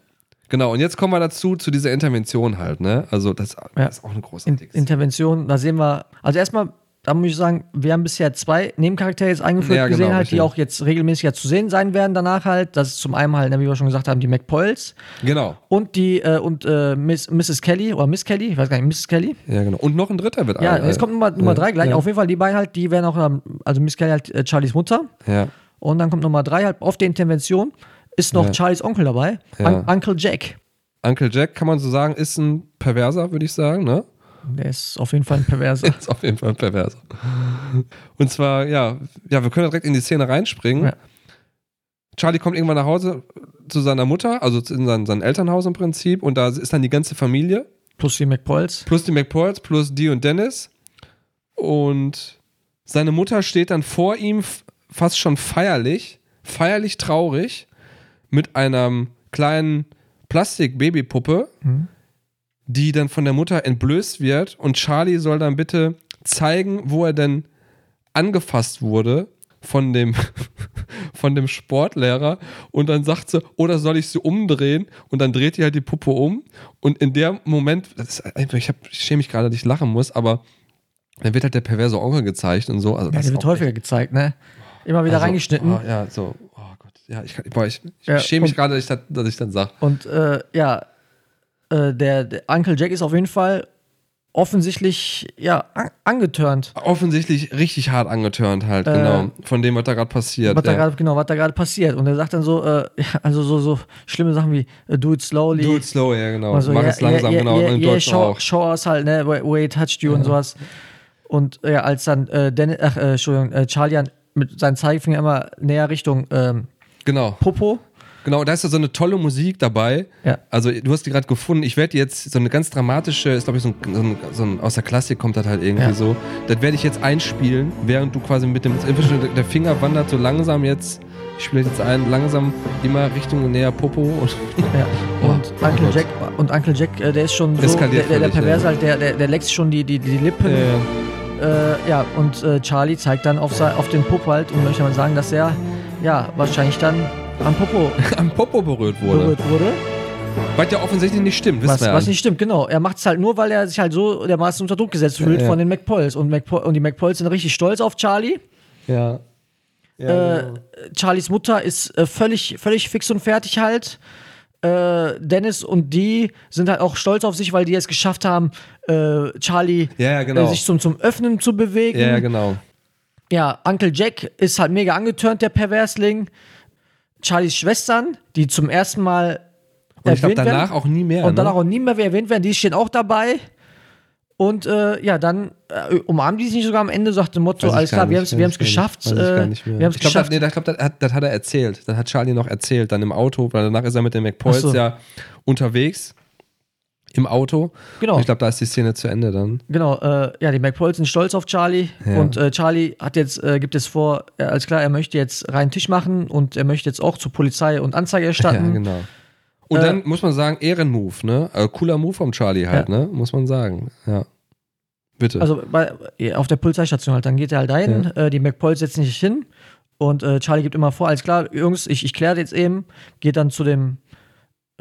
Genau, und jetzt kommen wir dazu, zu dieser Intervention halt, ne? Also, das, Ja. das ist auch eine In, großartige Szene. Intervention, da sehen wir, also erstmal, da muss ich sagen, wir haben bisher zwei Nebencharaktere jetzt eingeführt Ja, genau, gesehen, halt, die auch jetzt regelmäßig ja zu sehen sein werden danach halt. Das ist zum einen halt, ne, wie wir schon gesagt haben, die McPoyles Genau. und die äh, und äh, Miss, Mrs. Kelly oder Miss Kelly, ich weiß gar nicht, Mrs. Kelly. Ja, genau. Und noch ein dritter wird Ja, äh, jetzt kommt Nummer, Nummer drei gleich. Ja. Auf jeden Fall die beiden halt, die werden auch, ähm, also Miss Kelly halt äh, Charlies Mutter. ja. Und dann kommt Nummer drei halt auf der Intervention ist noch Ja. Charlies Onkel dabei, Ja. Un Uncle Jack. Uncle Jack, kann man so sagen, ist ein Perverser, würde ich sagen, ne? Der ist auf jeden Fall ein Perverser. Ist auf jeden Fall ein Perverser. Und zwar, ja, ja, wir können direkt in die Szene reinspringen. Ja. Charlie kommt irgendwann nach Hause zu seiner Mutter, also in sein, sein Elternhaus im Prinzip, und da ist dann die ganze Familie, Plus die McPoyles. plus die McPoyles, plus Dee und Dennis. Und seine Mutter steht dann vor ihm fast schon feierlich, feierlich traurig, mit einer kleinen Plastik-Babypuppe, Mhm. die dann von der Mutter entblößt wird und Charlie soll dann bitte zeigen, wo er denn angefasst wurde von dem, von dem Sportlehrer und dann sagt sie, oder soll ich sie umdrehen? Und dann dreht die halt die Puppe um und in dem Moment, das ist einfach, ich, hab, ich schäme mich gerade, dass ich lachen muss, aber dann wird halt der perverse Onkel gezeigt und so. Also Ja, der wird häufiger gezeigt, ne? Immer wieder also, reingeschnitten. Oh, ja, so, oh. Ja, ich, kann- boah, ich, ich Ja, schäme mich gerade, dass ich das, dass ich das sage. Und äh, ja, äh, der, der Uncle Jack ist auf jeden Fall offensichtlich ja an angeturnt. Offensichtlich richtig hart angeturnt halt, Äh, genau. Von dem, was da gerade passiert. Was da ja. gerade genau, was da gerade passiert. Und er sagt dann so, äh, ja, also so, so schlimme Sachen wie äh, do it slowly. Do it slow, ja, genau. Also, Mach es langsam, genau. Yeah, und yeah, show, auch. show us halt, ne, where he touched you und sowas. Und ja, als dann äh, Dennis, ach, äh, Entschuldigung, äh, Charlie dann mit seinem Zeigefinger immer näher Richtung ähm, Genau. Popo. Genau, da ist ja so eine tolle Musik dabei. Ja. Also, du hast die gerade gefunden. Ich werde jetzt so eine ganz dramatische, ist glaube ich so ein, so ein, so ein, aus der Klassik kommt das halt irgendwie Ja. so. Das werde ich jetzt einspielen, während du quasi mit dem, der Finger wandert so langsam jetzt, ich spiele jetzt ein, langsam immer Richtung näher Popo und Ja. Und Oh, Uncle Gott. Jack, und Uncle Jack, äh, der ist schon so, der, der, der Perverse halt, der, der, der leckt schon die, die, die Lippen. äh, Äh, ja, und äh, Charlie zeigt dann auf, auf den Popo halt und möchte mal sagen, dass er ja wahrscheinlich dann am Popo am Popo berührt wurde. berührt wurde. Was ja offensichtlich nicht stimmt, wissen Was, wir ja. was nicht stimmt, genau. Er macht es halt nur, weil er sich halt so dermaßen unter Druck gesetzt fühlt Ja. von den McPoyles. Und, McPo und die McPoyles sind richtig stolz auf Charlie. Ja. Äh, Charlies Mutter ist äh, völlig, völlig fix und fertig halt. Äh, Dennis und die sind halt auch stolz auf sich, weil die es geschafft haben, äh, Charlie Ja, ja, genau. äh, sich zum, zum Öffnen zu bewegen. ja, ja, genau. Ja, Uncle Jack ist halt mega angeturnt, der Perversling. Charlies Schwestern, die zum ersten Mal Und ich glaube, danach werden. auch nie mehr. Und ne? auch nie mehr erwähnt werden, die stehen auch dabei. Und äh, ja, dann äh, umarmen die sich nicht sogar am Ende, sagt dem Motto, alles klar, wir haben es geschafft. nicht, äh, nicht mehr. wir haben es ich glaube, das, geschafft. nee, glaub, das, hat, das hat er erzählt. Das hat Charlie noch erzählt, dann im Auto, weil danach ist er mit den McPoys so. ja unterwegs im Auto. Genau. Und ich glaube, da ist die Szene zu Ende dann. Genau, äh, ja, die McPoyles sind stolz auf Charlie Ja. und äh, Charlie hat jetzt, äh, gibt es vor, äh, alles klar, er möchte jetzt reinen Tisch machen und er möchte jetzt auch zur Polizei und Anzeige erstatten. Ja, genau. Und Äh, dann muss man sagen, Ehrenmove, ne? Äh, cooler Move vom Charlie halt, Ja. ne? Muss man sagen. Ja. Bitte. Also bei, ja, auf der Polizeistation halt, dann geht er halt dahin, äh, die McPoyles setzen sich hin und Charlie gibt immer vor, alles klar, Jungs, ich, ich kläre jetzt eben, geht dann zu dem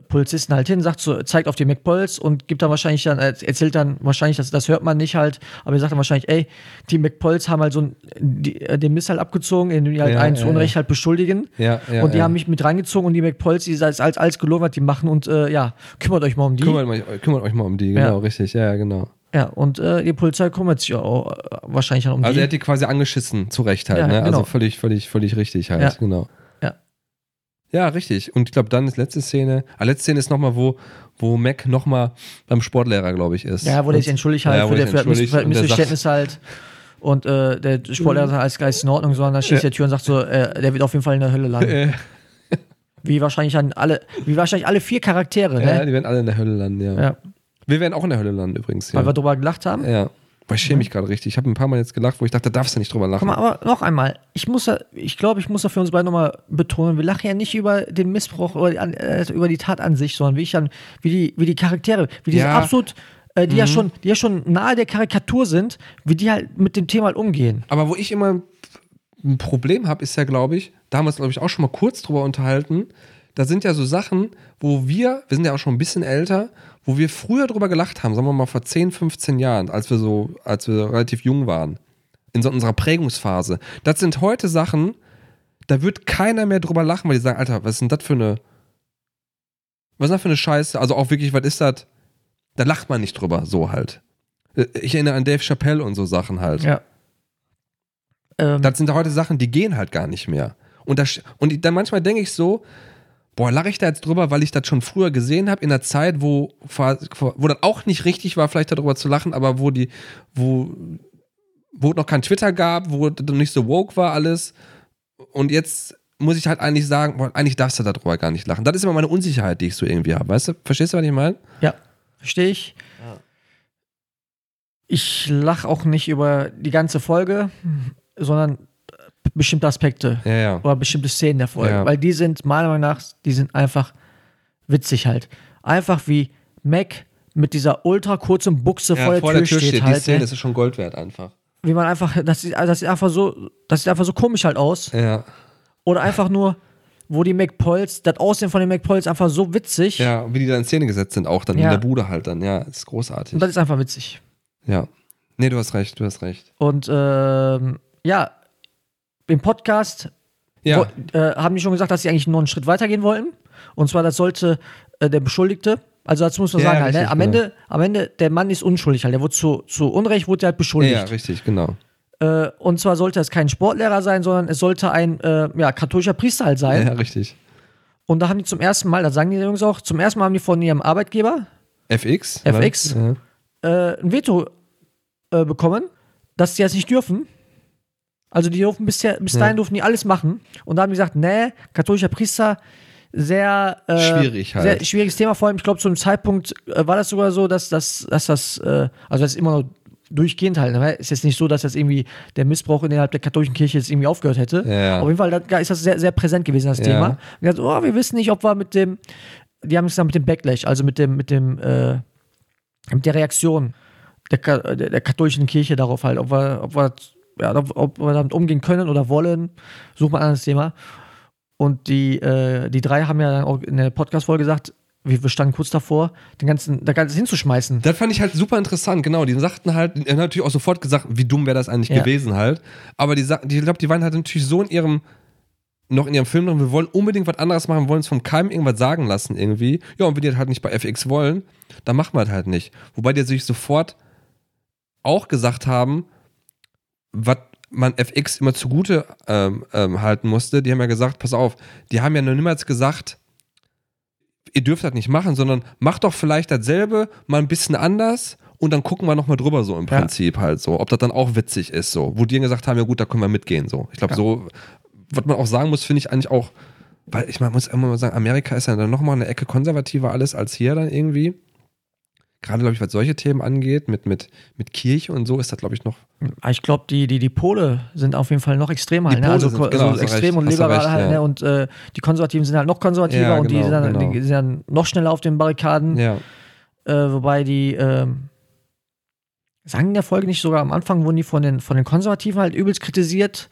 Polizisten halt hin, sagt so, zeigt auf die McPoyles und gibt dann wahrscheinlich dann, äh, erzählt dann wahrscheinlich, das, das hört man nicht halt, aber er sagt dann wahrscheinlich, ey, die McPoyles haben halt so ein, die, äh, den Miss halt abgezogen, indem die halt Ja, einen ja, zu Unrecht halt beschuldigen. ja, ja, und die ja. haben mich mit reingezogen und die McPoyles, die als, als alles gelogen hat, die machen und äh, ja, kümmert euch mal um die. Kümmert, euch, kümmert euch mal um die, genau, richtig. Ja, ja, genau. Ja, und äh, die Polizei kümmert sich auch äh, wahrscheinlich um Also die. er hat die quasi angeschissen, zu Recht halt, Ja, ne? genau. Also völlig, völlig, völlig richtig halt, Ja. genau. Ja. Ja, richtig. Und ich glaube, dann ist letzte Szene, ah, letzte Szene ist nochmal, wo, wo Mac nochmal beim Sportlehrer, glaube ich, ist. Ja, wo der sich entschuldigt halt Ja, für, der für, entschuldigt der Missverständnis halt. Und äh, der Sportlehrer sagt, alles Geist in Ordnung, sondern dann schließt Ja. der Tür und sagt so, äh, der wird auf jeden Fall in der Hölle landen. Wie wahrscheinlich an alle, wie wahrscheinlich alle vier Charaktere, ja, ne? die werden alle in der Hölle landen, ja. Ja. Wir werden auch in der Hölle landen übrigens. Ja. weil wir drüber gelacht haben. ja. Weil ich schäme mich gerade richtig. Ich habe ein paar Mal jetzt gelacht, wo ich dachte, da darfst du nicht drüber lachen. Guck mal, aber noch einmal, ich muss da, ich glaube, ich muss da für uns beide nochmal betonen, wir lachen ja nicht über den Missbrauch oder äh, über die Tat an sich, sondern wie ich dann, wie die, wie die Charaktere, wie diese Ja. absolut, äh, die ja schon, die ja schon nahe der Karikatur sind, wie die halt mit dem Thema halt umgehen. Aber wo ich immer ein Problem habe, ist ja, glaube ich, da haben wir uns, glaube ich, auch schon mal kurz drüber unterhalten. Da sind ja so Sachen, wo wir, wir sind ja auch schon ein bisschen älter, wo wir früher drüber gelacht haben, sagen wir mal vor 10, 15 Jahren, als wir so, als wir relativ jung waren. In so unserer Prägungsphase. Das sind heute Sachen, da wird keiner mehr drüber lachen, weil die sagen, Alter, was ist denn das für eine, was ist das für eine Scheiße? Also auch wirklich, was ist das? Da lacht man nicht drüber, so halt. Äh, Ich erinnere an Dave Chappelle und so Sachen halt. Ja. Ähm, Das sind heute Sachen, die gehen halt gar nicht mehr. Und, das, und dann manchmal denke ich so, boah, lache ich da jetzt drüber, weil ich das schon früher gesehen habe, in einer Zeit, wo, wo das auch nicht richtig war, vielleicht darüber zu lachen, aber wo die, wo, wo es noch kein Twitter gab, wo das noch nicht so woke war alles. Und jetzt muss ich halt eigentlich sagen, boah, eigentlich darfst du darüber gar nicht lachen. Das ist immer meine Unsicherheit, die ich so irgendwie habe. Weißt du? Verstehst du, was ich meine? Ja, verstehe ich. Ich lache auch nicht über die ganze Folge, sondern bestimmte Aspekte Ja, ja. oder bestimmte Szenen der Folge. Ja. Weil die sind, meiner Meinung nach, die sind einfach witzig halt. Einfach wie Mac mit dieser ultra kurzen Buchse vor, der, Tür steht, Die halt. Szene ne? ist schon Gold wert einfach. Wie man einfach, das sieht, das sieht einfach so, das sieht einfach so komisch halt aus. Ja. Oder einfach nur, wo die McPols, das Aussehen von den McPols einfach so witzig. Ja, wie die da in Szene gesetzt sind, auch dann in der Bude halt dann. Ja, ist großartig. Und das ist einfach witzig. Ja. Nee, du hast recht, du hast recht. Und ähm, ja, im Podcast Ja. wo, äh, haben die schon gesagt, dass sie eigentlich nur einen Schritt weitergehen wollten. Und zwar, das sollte äh, der Beschuldigte, also dazu muss man Ja, sagen, halt, ne? richtig, am, genau. Ende, am Ende, der Mann ist unschuldig halt. Der wurde zu, zu Unrecht, wurde halt ja, beschuldigt. ja, richtig, genau. Äh, und zwar sollte es kein Sportlehrer sein, sondern es sollte ein äh, ja, katholischer Priester halt sein. Ja, richtig. Und da haben die zum ersten Mal, das sagen die Jungs auch, zum ersten Mal haben die von ihrem Arbeitgeber FX? FX? Ne? äh, ein Veto äh, bekommen, dass die das nicht dürfen. Also die durften bisher, bis dahin Ja. durften die alles machen. Und da haben die gesagt, nee, katholischer Priester, sehr äh, Schwierig halt. Sehr schwieriges Thema, vor allem, ich glaube, zu einem Zeitpunkt äh, war das sogar so, dass, dass, dass das, äh, also das ist immer noch durchgehend halt. Ne? Ist jetzt nicht so, dass jetzt irgendwie der Missbrauch innerhalb der katholischen Kirche jetzt irgendwie aufgehört hätte. Ja. Auf jeden Fall da ist das sehr, sehr präsent gewesen, das Ja. Thema. Und hat, oh, wir wissen nicht, ob wir mit dem, die haben es gesagt, mit dem Backlash, also mit dem, mit dem, äh, mit der Reaktion der, der, der katholischen Kirche darauf halt, ob wir, ob wir, ja, ob, wir damit umgehen können oder wollen, sucht man ein anderes Thema. Und die, äh, die drei haben ja dann auch in der Podcast-Folge gesagt, wir, wir standen kurz davor, den ganzen, da Ganze hinzuschmeißen. Das fand ich halt super interessant, genau. Die sagten halt, die haben natürlich auch sofort gesagt, wie dumm wäre das eigentlich Ja. gewesen halt. Aber die, die ich glaube, die waren halt natürlich so in ihrem, noch in ihrem Film drin, wir wollen unbedingt was anderes machen, wir wollen uns vom Keim irgendwas sagen lassen irgendwie. Ja, und wenn die das halt nicht bei FX wollen, dann machen wir das halt nicht. Wobei die sich sofort auch gesagt haben, was man FX immer zugute ähm, ähm, halten musste, die haben ja gesagt, pass auf, die haben ja noch niemals gesagt, ihr dürft das nicht machen, sondern macht doch vielleicht dasselbe, mal ein bisschen anders und dann gucken wir nochmal drüber so im Ja. Prinzip halt so, ob das dann auch witzig ist so. Wo die dann gesagt haben, ja gut, da können wir mitgehen so. Ich glaube Ja. so, was man auch sagen muss, finde ich eigentlich auch, weil ich man muss immer mal sagen, Amerika ist ja dann nochmal eine Ecke konservativer alles als hier dann irgendwie. Gerade, glaube ich, was solche Themen angeht, mit, mit, mit Kirche und so, ist das, glaube ich, noch. Ah, Ich glaube, die, die, die Pole sind auf jeden Fall noch extremer. Die Halt, ne? Pole Also, sind- genau, also extrem recht, und liberal recht, halt. ja. Ne? Und äh, die Konservativen sind halt noch konservativer Ja, und die, genau, sind dann, genau. die sind dann noch schneller auf den Barrikaden. Ja. Äh, wobei die, ähm, sagen in der Folge nicht sogar am Anfang, wurden die von den, von den Konservativen halt übelst kritisiert.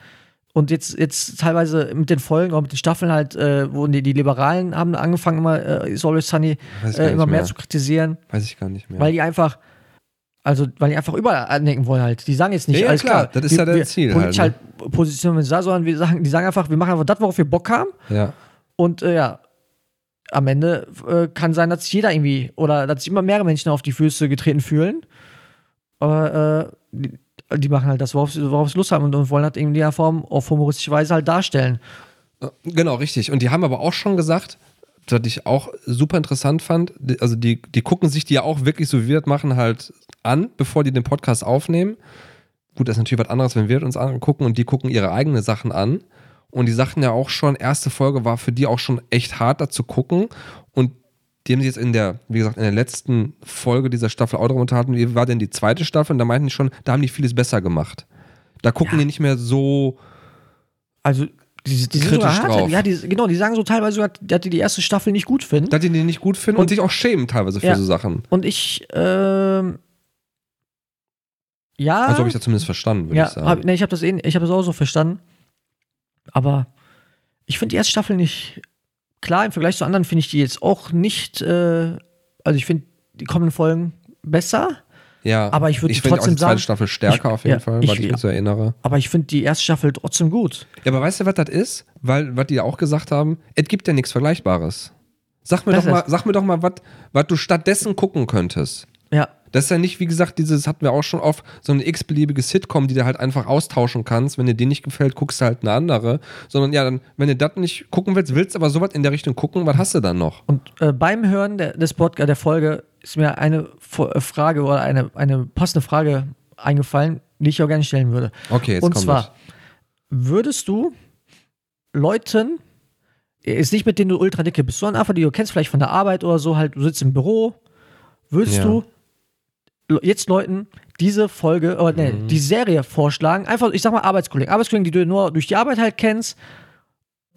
Und jetzt, jetzt teilweise mit den Folgen, auch mit den Staffeln halt, äh, wurden die, die Liberalen haben angefangen, immer äh, Always Sunny äh, immer mehr mehr. zu kritisieren, Weiß ich gar nicht mehr. weil die einfach, also weil die einfach überall andenken wollen halt. Die sagen jetzt nicht, Ja, alles klar, klar, das ist ja das wir Ziel Politisch halt, halt, positionieren wir sondern wir sagen, die sagen einfach, wir machen einfach das, worauf wir Bock haben. ja. Und äh, ja, am Ende äh, kann sein, dass jeder irgendwie oder dass sich immer mehrere Menschen auf die Füße getreten fühlen. Aber äh, die, die machen halt das, worauf, sie- worauf sie Lust haben und, und wollen halt in der Form auf humoristische Weise halt darstellen. Genau, richtig. Und die haben aber auch schon gesagt, was ich auch super interessant fand, die- also die, die gucken sich die ja auch wirklich, so wie wir das machen, halt an, bevor die den Podcast aufnehmen. Gut, das ist natürlich was anderes, wenn wir uns angucken und die gucken ihre eigenen Sachen an. Und die sagten ja auch schon, erste Folge war für die auch schon echt hart, da zu gucken. Und die haben sich jetzt in der, wie gesagt, in der letzten Folge dieser Staffel auch darüber unterhalten, wie war denn die zweite Staffel? Und da meinten die schon, da haben die vieles besser gemacht. Da gucken Ja. die nicht mehr so. Also, die, die sind sogar hart. drauf. Ja, die, genau, die sagen so teilweise sogar, dass die die erste Staffel nicht gut finden. dass die die nicht gut finden und, Und- sich auch schämen teilweise für Ja. so Sachen. Und ich, ähm, ja. Also habe ich das zumindest verstanden, würde ja, ich sagen. hab, nee, ich habe das, eh- ich hab das auch so verstanden. Aber ich finde die erste Staffel nicht. Klar, im Vergleich zu anderen finde ich die jetzt auch nicht. Äh, also, ich finde die kommenden Folgen besser. ja, aber ich würde ich finde auch trotzdem die zweite sagen- Staffel stärker ich- auf jeden ja, Fall, ich- weil ich mich so erinnere. Aber ich finde die erste Staffel trotzdem gut. Ja, aber weißt du, was das ist? Weil, was die ja auch gesagt haben, es gibt ja nichts Vergleichbares. Sag mir Das doch mal, sag mir doch mal, was du stattdessen gucken könntest. Das ist ja nicht, wie gesagt, dieses hatten wir auch schon oft, so eine x-beliebige Sitcom, die du halt einfach austauschen kannst. Wenn dir die nicht gefällt, guckst du halt eine andere. Sondern ja, dann, wenn du das nicht gucken willst, willst aber sowas in der Richtung gucken, was hast du dann noch? Und äh, beim Hören der, des Podcast, der Folge ist mir eine äh, Frage oder eine, eine passende Frage eingefallen, die ich auch gerne stellen würde. Okay, jetzt Und kommt zwar, das. würdest du Leuten, ist nicht mit denen du ultra dicke bist, sondern einfach, die du kennst, vielleicht von der Arbeit oder so, halt, du sitzt im Büro, würdest Ja. du jetzt Leuten diese Folge, oder nee, Mhm. die Serie vorschlagen, einfach, ich sag mal Arbeitskollegen, Arbeitskollegen, die du nur durch die Arbeit halt kennst,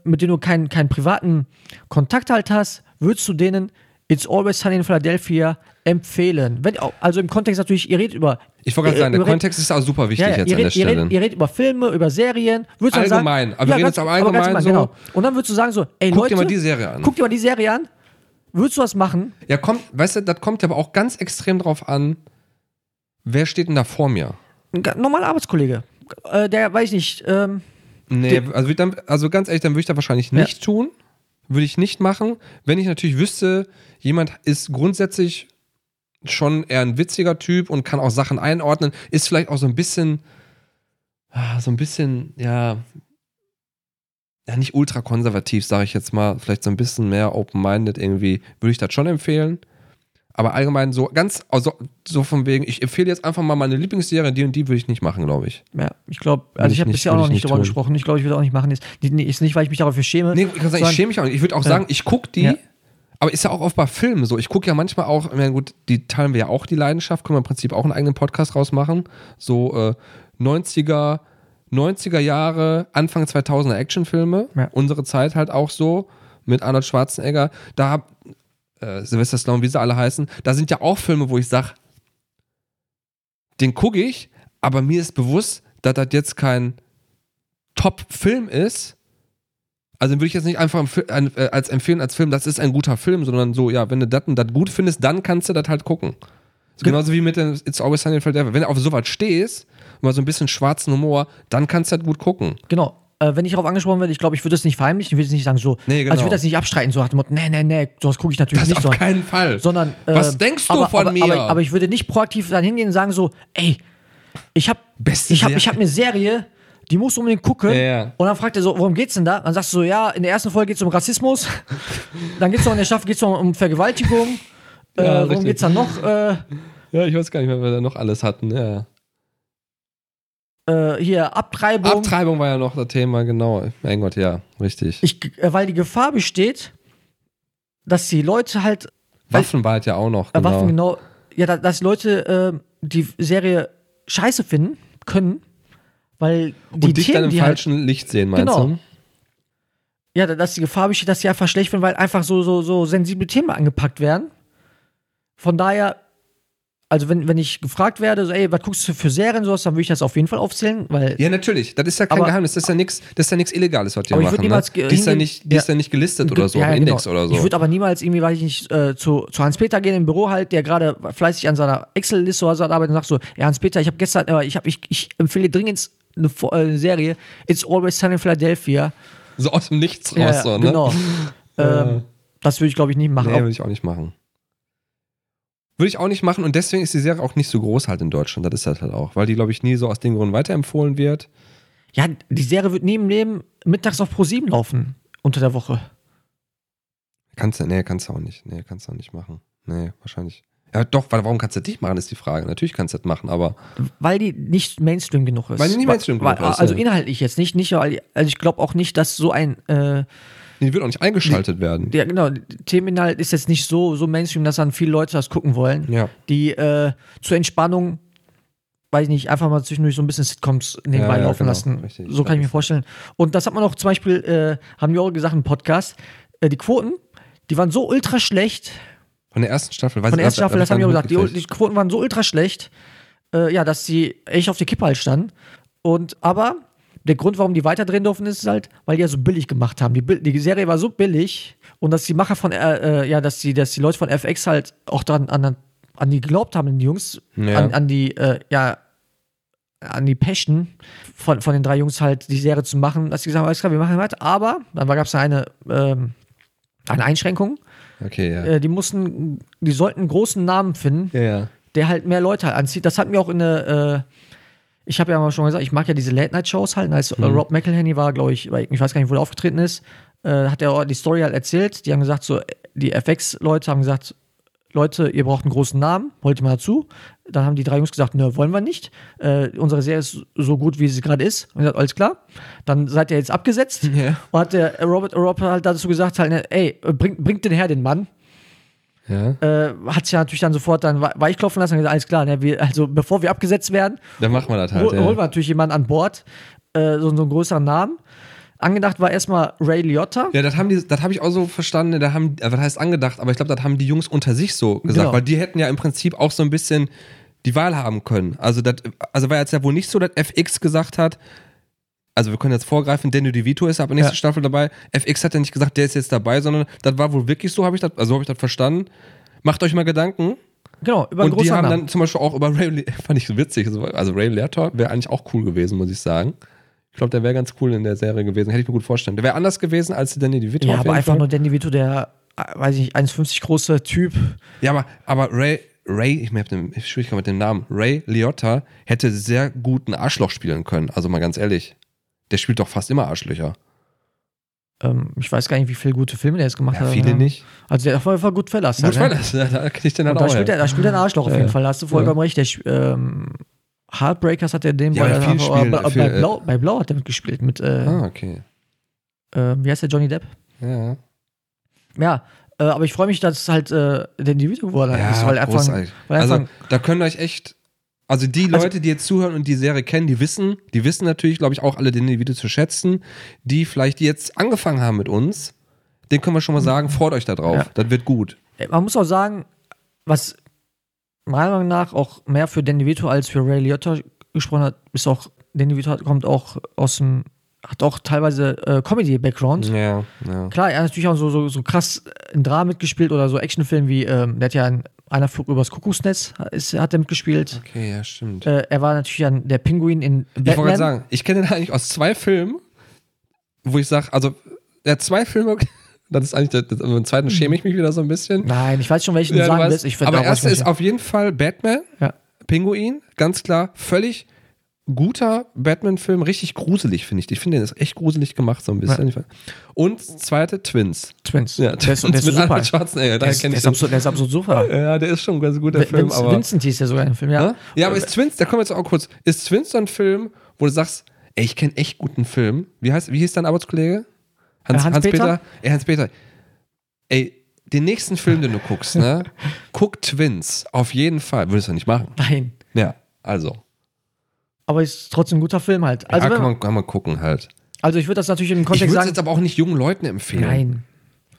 mit denen du keinen, keinen privaten Kontakt halt hast, würdest du denen It's Always Sunny in Philadelphia empfehlen? Wenn, also im Kontext natürlich, ihr redet über Ich wollte gerade sagen, der redet- Kontext ist auch super wichtig ja, ja, jetzt ihr, an der redet, ihr, Stelle. redet, ihr redet über Filme, über Serien. Würdest Allgemein, sagen, aber wir reden jetzt aber allgemein so. Genau. Und dann würdest du sagen so, ey Guck Leute, dir mal die Serie an. guck dir mal die Serie an. Würdest du das machen? Ja, kommt, weißt du, das kommt ja aber auch ganz extrem drauf an, wer steht denn da vor mir? Ein normaler Arbeitskollege. Äh, der, weiß ich nicht, ähm, Nee, also, dann, also ganz ehrlich, dann würde ich das wahrscheinlich Ja. nicht tun. Würde ich nicht machen. Wenn ich natürlich wüsste, jemand ist grundsätzlich schon eher ein witziger Typ und kann auch Sachen einordnen, ist vielleicht auch so ein bisschen, ah, so ein bisschen, ja, ja, nicht ultra konservativ, sage ich jetzt mal, vielleicht so ein bisschen mehr open-minded irgendwie, würde ich das schon empfehlen. Aber allgemein so ganz, also so von wegen, ich empfehle jetzt einfach mal meine Lieblingsserie, die und die würde ich nicht machen, glaube ich. ja, ich glaube, also ich ich habe bisher auch noch ich nicht drüber tun. gesprochen. Ich glaube, ich würde auch nicht machen. Ist, ist nicht, weil ich mich dafür schäme. Nee, ich, kann sagen, ich schäme mich auch nicht. Ich würde auch Ja. sagen, ich gucke die, Ja. aber ist ja auch oft bei Filmen so. Ich gucke ja manchmal auch, meine, gut, die teilen wir ja auch die Leidenschaft, können wir im Prinzip auch einen eigenen Podcast rausmachen. So äh, 90er, 90er Jahre, Anfang 2000er Actionfilme. Ja. Unsere Zeit halt auch so mit Arnold Schwarzenegger. Da äh, Sylvester Stallone, wie sie alle heißen, da sind ja auch Filme, wo ich sage, den gucke ich, aber mir ist bewusst, dass das jetzt kein Top-Film ist. Also würde ich jetzt nicht einfach äh, als empfehlen als Film, das ist ein guter Film, sondern so, ja, wenn du das und das gut findest, dann kannst du das halt gucken. So genauso wie mit dem It's Always Sunny in Philadelphia. Wenn du auf sowas stehst, mal so ein bisschen schwarzen Humor, dann kannst du das gut gucken. Genau. Äh, wenn ich darauf angesprochen werde, ich glaube, ich würde das nicht verheimlichen, ich würde es nicht sagen so. Nee, genau. Also ich würde das nicht abstreiten, so nach dem Motto, nee, nee, nee, sowas gucke ich natürlich Das nicht. auf sondern- keinen Fall. sondern äh, Was denkst du aber, von aber, mir? Aber, aber ich würde nicht proaktiv dann hingehen und sagen so, ey, ich habe ich hab, ich hab eine Serie, die musst du unbedingt gucken. Ja, ja. Und dann fragt er so, worum geht's denn da? Dann sagst du so, ja, in der ersten Folge geht's um Rassismus, dann geht's noch in der Staffel geht's noch um Vergewaltigung. Ja, äh, worum richtig. geht's dann noch? Äh, Ja, ich weiß gar nicht mehr, was wir da noch alles hatten. Ja. Äh, hier Abtreibung. Abtreibung war ja noch das Thema, genau. Mein Gott, ja, richtig. ich, äh, weil die Gefahr besteht, dass die Leute halt Waffen war halt ja auch noch. Genau. Waffen genau, ja, da- dass Leute äh, die Serie scheiße finden können, weil die Und dich Themen, dann im die halt falschen Licht sehen, meinst Genau. du? ja, dass die Gefahr besteht, dass sie einfach schlecht finden, weil einfach so, so, so sensible Themen angepackt werden. Von daher, also wenn, wenn ich gefragt werde, so, ey, was guckst du für Serien, sowas, dann würde ich das auf jeden Fall aufzählen, weil Ja, natürlich. Das ist ja kein Aber- Geheimnis. Das ist ja nichts, das ist ja nichts Illegales, was die machen. würd niemals ne? Die ist ja nicht, die ist ja nicht gelistet oder so, Ja, ja, Index genau. oder so. Ich würde aber niemals irgendwie, weil ich nicht äh, zu, zu Hans-Peter gehen im Büro halt, der gerade fleißig an seiner Excel-Liste oder so arbeitet und sagt so, ja, Hans-Peter, ich habe gestern, äh, ich, hab, ich, ich empfehle dir dringend eine, äh, eine Serie, It's Always Sunny in Philadelphia. so aus dem Nichts raus, Ja, so, ne? Genau. ähm, das würde ich, glaube ich, nicht machen. Nee, würde ich auch nicht machen. Würde ich auch nicht machen und deswegen ist die Serie auch nicht so groß halt in Deutschland. Das ist das halt auch, weil die, glaube ich, nie so aus den Gründen weiterempfohlen wird. ja, die Serie wird neben dem mittags auf Pro7 laufen, unter der Woche. Kannst du, nee, kannst du auch nicht. Nee, kannst du auch nicht machen. Nee, wahrscheinlich. Ja, doch, weil warum kannst du das nicht machen, ist die Frage. Natürlich kannst du das machen, aber. Weil die nicht Mainstream genug ist. Weil die nicht Mainstream weil, genug ist, Also ja. inhaltlich jetzt nicht, nicht weil, also ich glaube auch nicht, dass so ein, äh, Die wird auch nicht eingeschaltet werden. ja genau, Themeninhalt ist jetzt nicht so, so Mainstream, dass dann viele Leute das gucken wollen. Ja. Die äh, zur Entspannung, weiß ich nicht, einfach mal zwischendurch so ein bisschen Sitcoms nebenbei Ja, ja, laufen genau, lassen. richtig. So kann ich mir vorstellen. Und das hat man auch zum Beispiel, äh, haben wir auch gesagt im Podcast, äh, die Quoten, die waren so ultra schlecht, Von der ersten Staffel. Weiß Von der ersten Staffel, das haben wir auch gesagt. Die, die Quoten waren so ultra schlecht, äh, ja, dass sie echt auf die Kippe halt standen. Und aber der Grund, warum die weiterdrehen durften, ist halt, weil die ja so billig gemacht haben. Die, die Serie war so billig und dass die Macher von, äh, äh, ja, dass die, dass die Leute von FX halt auch dran an, an die geglaubt haben, die Jungs, Ja. an, an die, äh, ja, an die Passion von, von den drei Jungs halt die Serie zu machen, dass sie gesagt haben, alles klar, wir machen weiter. Aber dann gab es eine, ähm, eine Einschränkung. Okay, ja. Äh, die mussten, die sollten einen großen Namen finden, ja, ja. der halt mehr Leute halt anzieht. Das hat mir auch in eine, äh, ich habe ja mal schon gesagt, ich mag ja diese Late-Night-Shows halt. Als Mhm. äh, Rob McElhenney war, glaube ich, ich weiß gar nicht, wo er aufgetreten ist, äh, hat er die Story halt erzählt. Die haben gesagt, so, die FX-Leute haben gesagt, Leute, ihr braucht einen großen Namen, holt ihr mal dazu. Dann haben die drei Jungs gesagt, ne, wollen wir nicht. Äh, unsere Serie ist so gut, wie sie gerade ist. Und gesagt, alles klar. Dann seid ihr jetzt abgesetzt. Ja. Und hat der Robert Rob halt dazu gesagt, halt, ne, ey, bringt bringt den her, den Mann ja. äh, hat sich ja natürlich dann sofort dann we- weichklopfen lassen und gesagt, alles klar, ne, wir, also bevor wir abgesetzt werden, Dann machen wir das halt. hol, ja. holen wir natürlich jemanden an Bord, äh, so, so einen größeren Namen. Angedacht war erstmal Ray Liotta. Ja, das haben die, das habe ich auch so verstanden. Da haben, äh, was heißt angedacht? Aber ich glaube, das haben die Jungs unter sich so gesagt, Genau. weil die hätten ja im Prinzip auch so ein bisschen die Wahl haben können. Also, das, also war jetzt ja wohl nicht so, dass FX gesagt hat. Also wir können jetzt vorgreifen, Danny DeVito ist ab der nächsten Ja. Staffel dabei. FX hat ja nicht gesagt, der ist jetzt dabei, sondern das war wohl wirklich so, habe ich das, also habe ich das verstanden. Macht euch mal Gedanken. Genau, über Und die haben Namen. dann zum Beispiel auch über Ray, Li- fand ich so witzig, so- also Ray Liotta wäre eigentlich auch cool gewesen, muss ich sagen. Ich glaube, der wäre ganz cool in der Serie gewesen, hätte ich mir gut vorstellen. Der wäre anders gewesen als Danny DeVito. ja, aber einfach Fall. nur Danny Vito, der, weiß ich nicht, 1,50 große Typ. Ja, aber, aber Ray, Ray, ich habe eine Schwierigkeit mit dem Namen. Ray Liotta hätte sehr gut ein Arschloch spielen können. Also mal ganz ehrlich. Der spielt doch fast immer Arschlöcher. Ähm, ich weiß gar nicht, wie viele gute Filme der jetzt gemacht Ja, hat. viele nicht. Also der hat auf jeden Fall gut verlassen. Gut, ne? weil das, da da krieg ich den dann da auch spielt, er, da spielt er ein Arschloch auf jeden. Fall. Da hast du vollkommen recht. Der, ähm, Heartbreakers hat er den Ja, bei, viel bei, viel, bei, äh, Blau, bei Blau hat er mitgespielt. Mit, äh, Ah, okay. äh, wie heißt der, Johnny Depp? Ja, Ja, äh, aber ich freue mich, dass es halt äh, der Individuum geworden ja ist, weil einfach, großartig. weil Also einfach da können euch echt, also die Also- Leute, die jetzt zuhören und die Serie kennen, die wissen, die wissen natürlich, glaube ich, auch alle den Video zu schätzen, die vielleicht jetzt angefangen haben mit uns, den können wir schon mal sagen, freut euch da drauf. Ja. Das wird gut. Man muss auch sagen, was meiner Meinung nach auch mehr für Danny Vito als für Ray Liotta gesprochen hat, ist auch, Danny Vito kommt auch aus dem, hat auch teilweise äh, Comedy-Background. Ja, ja. Klar, er hat natürlich auch so, so, so krass in Drama mitgespielt oder so Actionfilmen wie, ähm, der hat ja in einer Flug übers Kuckucksnetz, ist, hat er mitgespielt. Okay, ja, stimmt. Äh, er war natürlich an der Pinguin in Ich wollte gerade Batman. sagen, ich kenne den eigentlich aus zwei Filmen, wo ich sage, also er hat zwei Filme, das ist eigentlich, der, das, im zweiten schäme ich mich wieder so ein bisschen. Nein, ich weiß schon, welchen Ja, du sagen weißt, willst. Ich aber was ist auf jeden Fall Batman, Ja. Pinguin, ganz klar, völlig guter Batman-Film, richtig gruselig, finde ich. Ich finde, den ist echt gruselig gemacht, so ein bisschen. Und zweite, Twins. Twins. Ja, der ist, der ist mit. Arnold Schwarzenegger, Der ist, der, ist absolut, der ist absolut super. Ja, der ist schon ein ganz guter Film, Vince, aber... Vincent hieß der sogar im Film, ja. Ja? ja, aber ist Twins, da kommen wir jetzt auch kurz. Ist Twins so ein Film, wo du sagst, ey, ich kenne echt guten Film. Wie heißt, wie hieß dein Arbeitskollege? Äh, Hans-Peter? Ey, Hans-Peter. Ey, den nächsten Film, den du guckst, ne? Guck Twins. Auf jeden Fall. Würdest du nicht machen. Nein. Ja, also. Aber ist trotzdem ein guter Film halt. Also, ja, kann, man, kann man gucken halt. also ich würde das natürlich im Ich Kontext würde es sagen. jetzt aber auch nicht jungen Leuten empfehlen. Nein.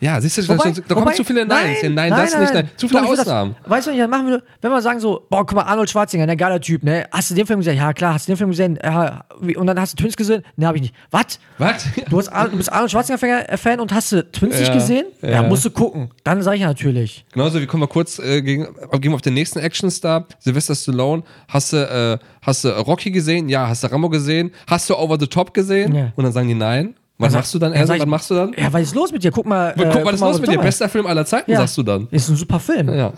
Ja, siehst du, da, Wobei- da kommen wobei- zu viele Neins. Nein, nein, das nicht. Nein. Zu viele würd Ausnahmen. Das, weißt du, dann machen wir, wenn wir sagen so, boah, guck mal, Arnold Schwarzenegger, ne, geiler Typ, ne? Hast du den Film gesehen? Ja, klar, hast du den Film gesehen? Ja, und dann hast du Twins gesehen? Ne, hab ich nicht. Was? Was? Du, hast, du bist Arnold Schwarzenegger-Fan und hast du Twins nicht Ja, gesehen? Ja, ja. musst du gucken. Dann sag ich ja natürlich. Genauso wie kommen wir kurz äh, gegen, gehen wir auf den nächsten Actionstar, Sylvester Stallone. Hast du, äh, hast du Rocky gesehen? Ja. Hast du Rambo gesehen? Hast du Over the Top gesehen? Ja. Und dann sagen die nein. Was Dann machst du dann? dann Erst, sag ich- was machst du dann? Ja, was ist los mit dir? Guck mal. Guck, äh, was ist mal, los mit dir? Bester Film aller Zeiten, Ja. sagst du dann. Ist ein super Film. Ja.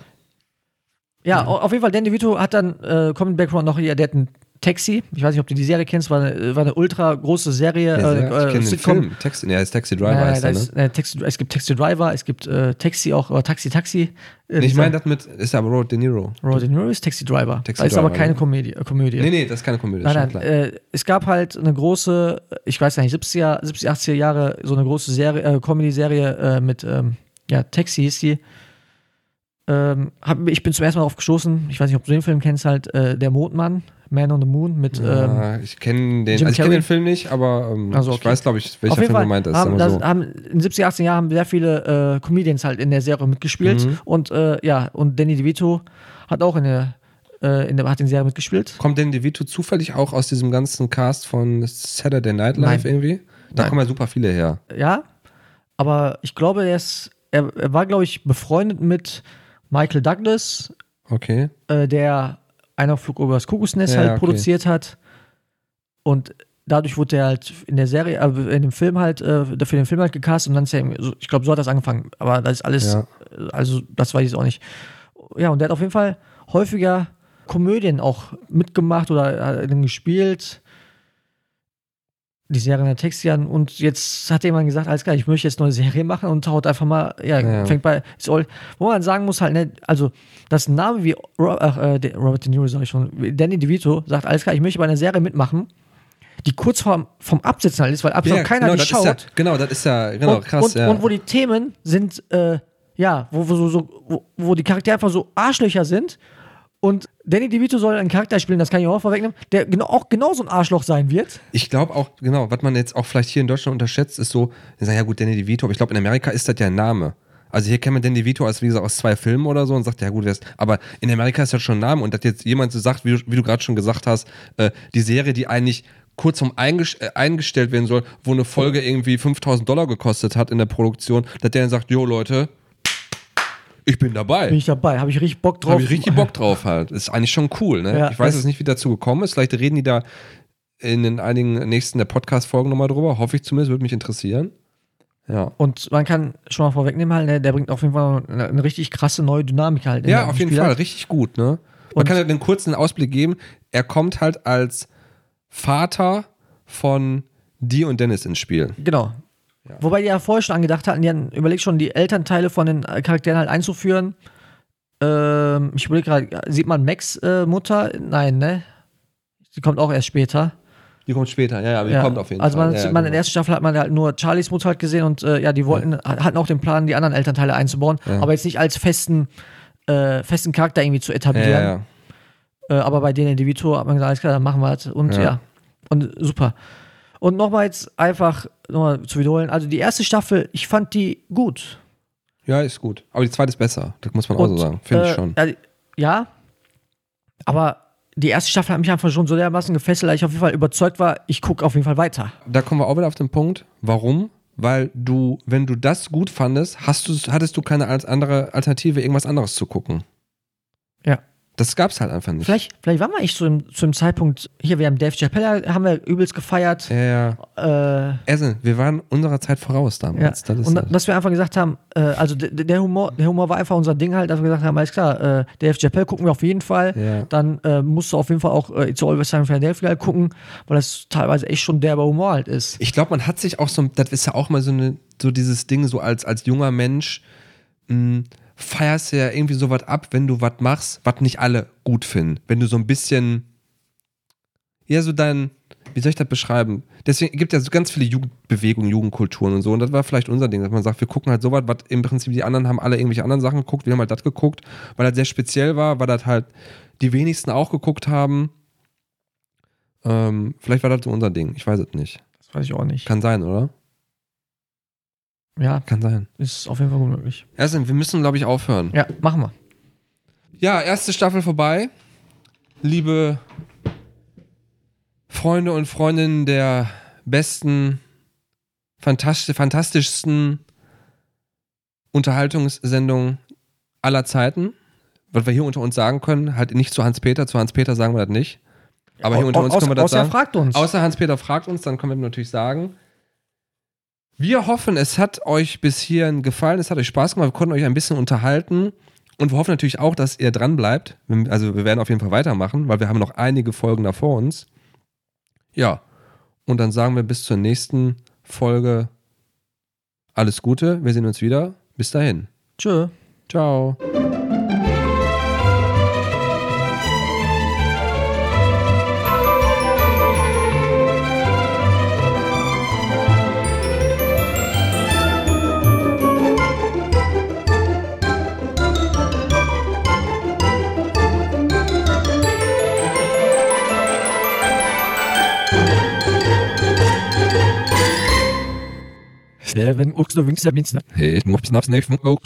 Ja, au- auf jeden Fall, Danny DeVito hat dann, äh, Common Background noch hier, der hat einen Taxi. Ich weiß nicht, ob du die Serie kennst, war eine, war eine ultra große Serie. Ja, äh, ich kenne den Sitcom. Film. Taxi, ja, ist Taxi Driver Nein, heißt da er, ne? ist, äh, Taxi, es gibt Taxi Driver, es gibt äh, Taxi auch, oder Taxi Taxi. Äh, Nee, ich meine, das mit, ist aber Robert De Niro. Robert De Niro ist Taxi Driver. Taxi das ist aber Driver, keine ne? Komödie. Äh, Komödie. Nee, nee, das ist keine Komödie, Nein, nein, äh, es gab halt eine große, ich weiß nicht, 70er, 70, 80er Jahre, so eine große Serie, äh, Comedy-Serie äh, mit, ähm, ja, Taxi hieß die. Ähm, hab, ich bin zum ersten Mal darauf gestoßen, ich weiß nicht, ob du den Film kennst, halt, äh, Der Mondmann, Man on the Moon, mit, ähm, ja, ich kenne den, also ich kenn den Film nicht, aber ähm, Also, ich okay. weiß, glaube ich, welcher Film Fall gemeint ist. haben, das, so. haben in 70, 80 Jahren haben sehr viele äh, Comedians halt in der Serie mitgespielt Mhm. und äh, ja, und Danny DeVito hat auch in der, äh, in der, hat in der Serie mitgespielt. Kommt denn DeVito zufällig auch aus diesem ganzen Cast von Saturday Night Live Nein. irgendwie? Da Nein. kommen ja super viele her. Ja, aber ich glaube, er ist, er, er war, glaube ich, befreundet mit Michael Douglas, Okay. äh, der einer Flug über das Kuckucksnest Ja, halt okay. produziert hat. Und dadurch wurde er halt in der Serie, äh, in dem Film halt, äh, für den Film halt gecastet und dann ist er, ich glaube, so hat das angefangen. Aber das ist alles, Ja. äh, also das weiß ich auch nicht. Ja, und der hat auf jeden Fall häufiger Komödien auch mitgemacht oder hat dann gespielt. Die Serie der Texian und jetzt hat jemand gesagt, alles klar, ich möchte jetzt eine neue Serie machen und haut einfach mal, ja, Ja. fängt bei, ist all, wo man sagen muss halt, ne, also, ein Name wie Ro ach, äh, Robert De Niro, sag ich schon, Danny DeVito sagt, alles klar, ich möchte bei einer Serie mitmachen, die kurz vorm, vom Absetzen halt ist, weil absolut keiner genau, die das schaut. Ja, genau, das ist ja, genau, und, krass, und, ja. und wo die Themen sind, äh, ja, wo, wo, so, wo, wo die Charaktere einfach so Arschlöcher sind. Und Danny DeVito soll einen Charakter spielen, das kann ich auch vorwegnehmen, der genau, auch genauso ein Arschloch sein wird. Ich glaube auch, genau, was man jetzt auch vielleicht hier in Deutschland unterschätzt, ist so, die sagen, ja gut, Danny DeVito, aber ich glaube, in Amerika ist das ja ein Name. Also hier kennt man Danny DeVito als, wie gesagt, aus zwei Filmen oder so und sagt, ja gut, ist, aber in Amerika ist das schon ein Name und dass jetzt jemand so sagt, wie du, wie du gerade schon gesagt hast, äh, die Serie, die eigentlich kurz um einges äh, eingestellt werden soll, wo eine Folge irgendwie 5000 Dollar gekostet hat in der Produktion, dass der dann sagt, jo Leute, ich bin dabei. Bin ich dabei, habe ich richtig Bock drauf. Habe ich richtig Bock drauf halt. Ist eigentlich schon cool, ne? Ja, ich weiß jetzt nicht, wie dazu gekommen ist. Vielleicht reden die da in den einigen nächsten der Podcast-Folgen nochmal drüber. Hoffe ich zumindest, würde mich interessieren. Ja. Und man kann schon mal vorwegnehmen, halt, ne, der bringt auf jeden Fall eine, eine richtig krasse neue Dynamik halt. in Ja, auf jeden Spiel Fall. halt. Richtig gut, ne? Man Und- kann ja einen kurzen Ausblick geben. Er kommt halt als Vater von Dee und Dennis ins Spiel. Genau. Wobei die ja vorher schon angedacht hatten, die hatten überlegt schon, die Elternteile von den äh, Charakteren halt einzuführen. Ähm, ich überlege gerade, sieht man Max äh, Mutter? Nein, ne? Die kommt auch erst später. Die kommt später, ja, ja, aber die Ja. kommt auf jeden also Fall. man, ja, man in genau. der ersten Staffel hat man halt nur Charlies Mutter halt gesehen und äh, ja, die wollten, hatten auch den Plan, die anderen Elternteile einzubauen, Ja. aber jetzt nicht als festen, äh, festen Charakter irgendwie zu ja, etablieren. ja, ja. Äh, aber bei denen DeVito hat man gesagt, alles klar, dann machen wir das. Und ja. Ja. Und super. Und nochmal jetzt einfach nochmal zu wiederholen. Also die erste Staffel, ich fand die gut. Ja, ist gut. Aber die zweite ist besser. Das muss man auch so Und, sagen. Finde äh, ich schon. Ja, ja, aber die erste Staffel hat mich einfach schon so dermaßen gefesselt, dass ich auf jeden Fall überzeugt war, ich gucke auf jeden Fall weiter. da kommen wir auch wieder auf den Punkt. Warum? Weil du, wenn du das gut fandest, hast du, hattest du keine andere Alternative, irgendwas anderes zu gucken. Ja. Das gab's halt einfach nicht. Vielleicht, vielleicht waren wir echt so im, zu dem Zeitpunkt, hier, wir haben Dave Chappelle, haben wir übelst gefeiert. ja, ja. Äh, Essen, wir waren unserer Zeit voraus Ja, damals. Das ist und halt- dass wir einfach gesagt haben, äh, also der Humor, der Humor war einfach unser Ding halt, dass wir gesagt haben, alles klar, äh, Dave Chappelle gucken wir auf jeden Fall. Ja. Dann äh, musst du auf jeden Fall auch äh, It's Always Sunny in Philadelphia halt gucken, weil das teilweise echt schon derber Humor halt ist. ich glaube, man hat sich auch so, das ist ja auch mal so, eine, so dieses Ding, so als, als junger Mensch, mh, feierst du ja irgendwie so was ab, wenn du was machst, was nicht alle gut finden. Wenn du so ein bisschen, ja, so dein, wie soll ich das beschreiben? Deswegen gibt es ja so ganz viele Jugendbewegungen, Jugendkulturen und so. Und das war vielleicht unser Ding, dass man sagt, wir gucken halt sowas, was im Prinzip die anderen haben alle irgendwelche anderen Sachen geguckt. Wir haben halt das geguckt, weil das sehr speziell war, weil das halt die wenigsten auch geguckt haben. Ähm, vielleicht war das so unser Ding. Ich weiß es nicht. Das weiß ich auch nicht. Kann sein, oder? Ja, Kann sein. ist auf jeden Fall gut möglich. Erstens, wir müssen, glaube ich, aufhören. Ja, machen wir. Ja, erste Staffel vorbei. Liebe Freunde und Freundinnen der besten, fantastisch, fantastischsten Unterhaltungssendung aller Zeiten. Was wir hier unter uns sagen können, halt nicht zu Hans-Peter, zu Hans-Peter sagen wir das nicht. Aber hier unter uns Außer- können wir das außer er sagen. fragt uns. Außer Hans-Peter fragt uns, dann können wir natürlich sagen. Wir hoffen, es hat euch bis hierhin gefallen, es hat euch Spaß gemacht, wir konnten euch ein bisschen unterhalten Und wir hoffen natürlich auch, dass ihr dran bleibt. Also wir werden auf jeden Fall weitermachen, weil wir haben noch einige Folgen da vor uns. Ja. Und dann sagen wir bis zur nächsten Folge alles Gute. Wir sehen uns wieder. Bis dahin. Tschö. Ciao. Seven Oaks, the wings, seven. Hey, ich muss bis nach nächsten Woche,